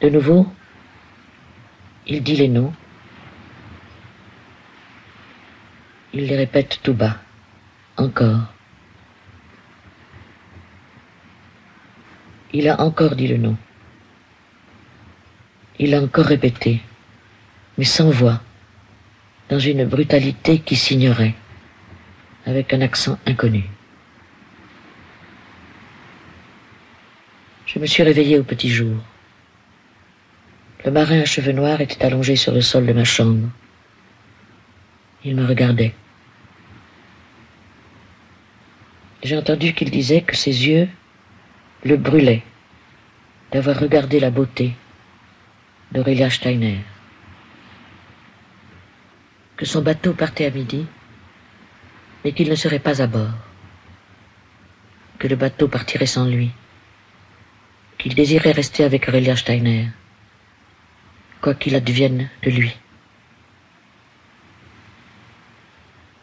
De nouveau, il dit les noms. Il les répète tout bas. Encore. Il a encore dit le nom. Il a encore répété, mais sans voix, dans une brutalité qui s'ignorait, avec un accent inconnu. Je me suis réveillé au petit jour. Le marin à cheveux noirs était allongé sur le sol de ma chambre. Il me regardait. J'ai entendu qu'il disait que ses yeux le brûlaient d'avoir regardé la beauté d'Aurélia Steiner. Que son bateau partait à midi, mais qu'il ne serait pas à bord. Que le bateau partirait sans lui. Qu'il désirait rester avec Aurélia Steiner, quoi qu'il advienne de lui.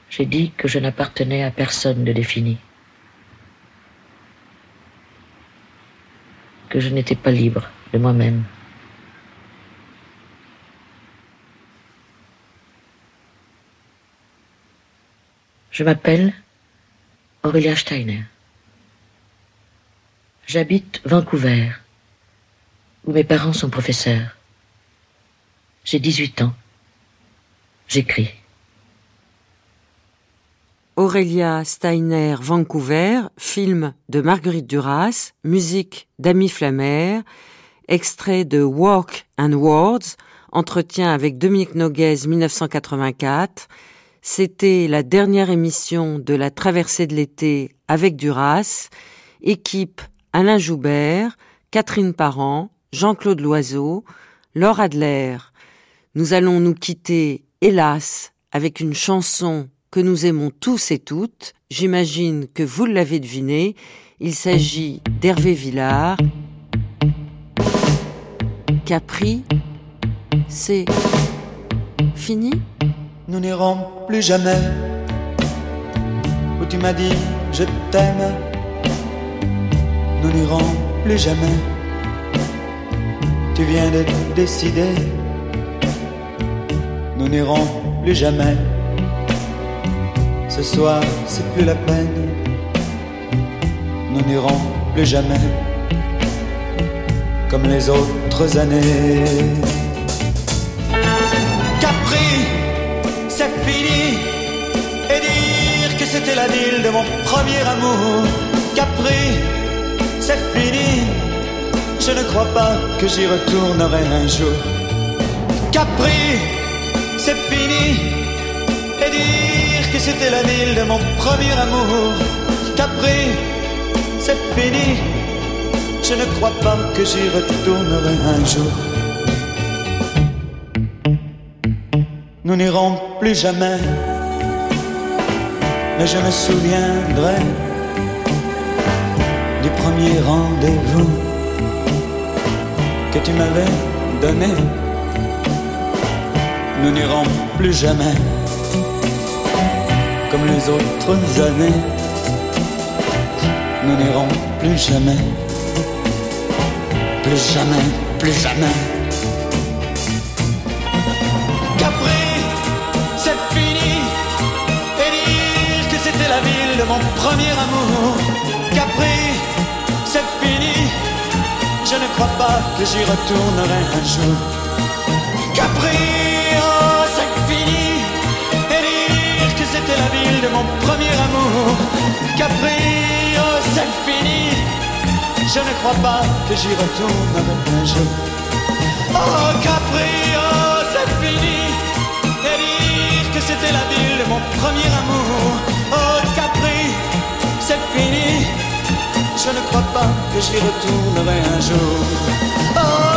J'ai dit que je n'appartenais à personne de défini. Que je n'étais pas libre de moi-même. Je m'appelle Aurélia Steiner. J'habite Vancouver, où mes parents sont professeurs. J'ai 18 ans. J'écris. Aurélia Steiner, Vancouver, film de Marguerite Duras, musique d'Amy Flammer, extrait de Walk and Words, entretien avec Dominique Noguez 1984. C'était la dernière émission de la traversée de l'été avec Duras, équipe Alain Joubert, Catherine Parent, Jean-Claude Loiseau, Laure Adler. Nous allons nous quitter, hélas, avec une chanson que nous aimons tous et toutes. J'imagine que vous l'avez deviné. Il s'agit d'Hervé Villard. Capri, c'est fini? Nous n'irons plus jamais où tu m'as dit je t'aime. Nous n'irons plus jamais. Tu viens de décider. Nous n'irons plus jamais. Ce soir, c'est plus la peine. Nous n'irons plus jamais comme les autres années. Capri, c'est fini. Et dire que c'était la ville de mon premier amour. Capri, c'est fini. Je ne crois pas que j'y retournerai un jour. Capri, c'est fini. Et dire c'était la ville de mon premier amour. Capri, c'est fini. Je ne crois pas que j'y retournerai un jour. Nous n'irons plus jamais, mais je me souviendrai du premier rendez-vous que tu m'avais donné. Nous n'irons plus jamais comme les autres années. Nous n'irons plus jamais, plus jamais, plus jamais. Capri, c'est fini. Et dire que c'était la ville de mon premier amour? Capri, c'est fini. Je ne crois pas que j'y retournerai un jour. Mon premier amour. Capri, oh, c'est fini. Je ne crois pas que j'y retournerai un jour. Oh, Capri, oh, c'est fini. Et dire que c'était la ville de mon premier amour. Oh, Capri, c'est fini. Je ne crois pas que j'y retournerai un jour. Oh,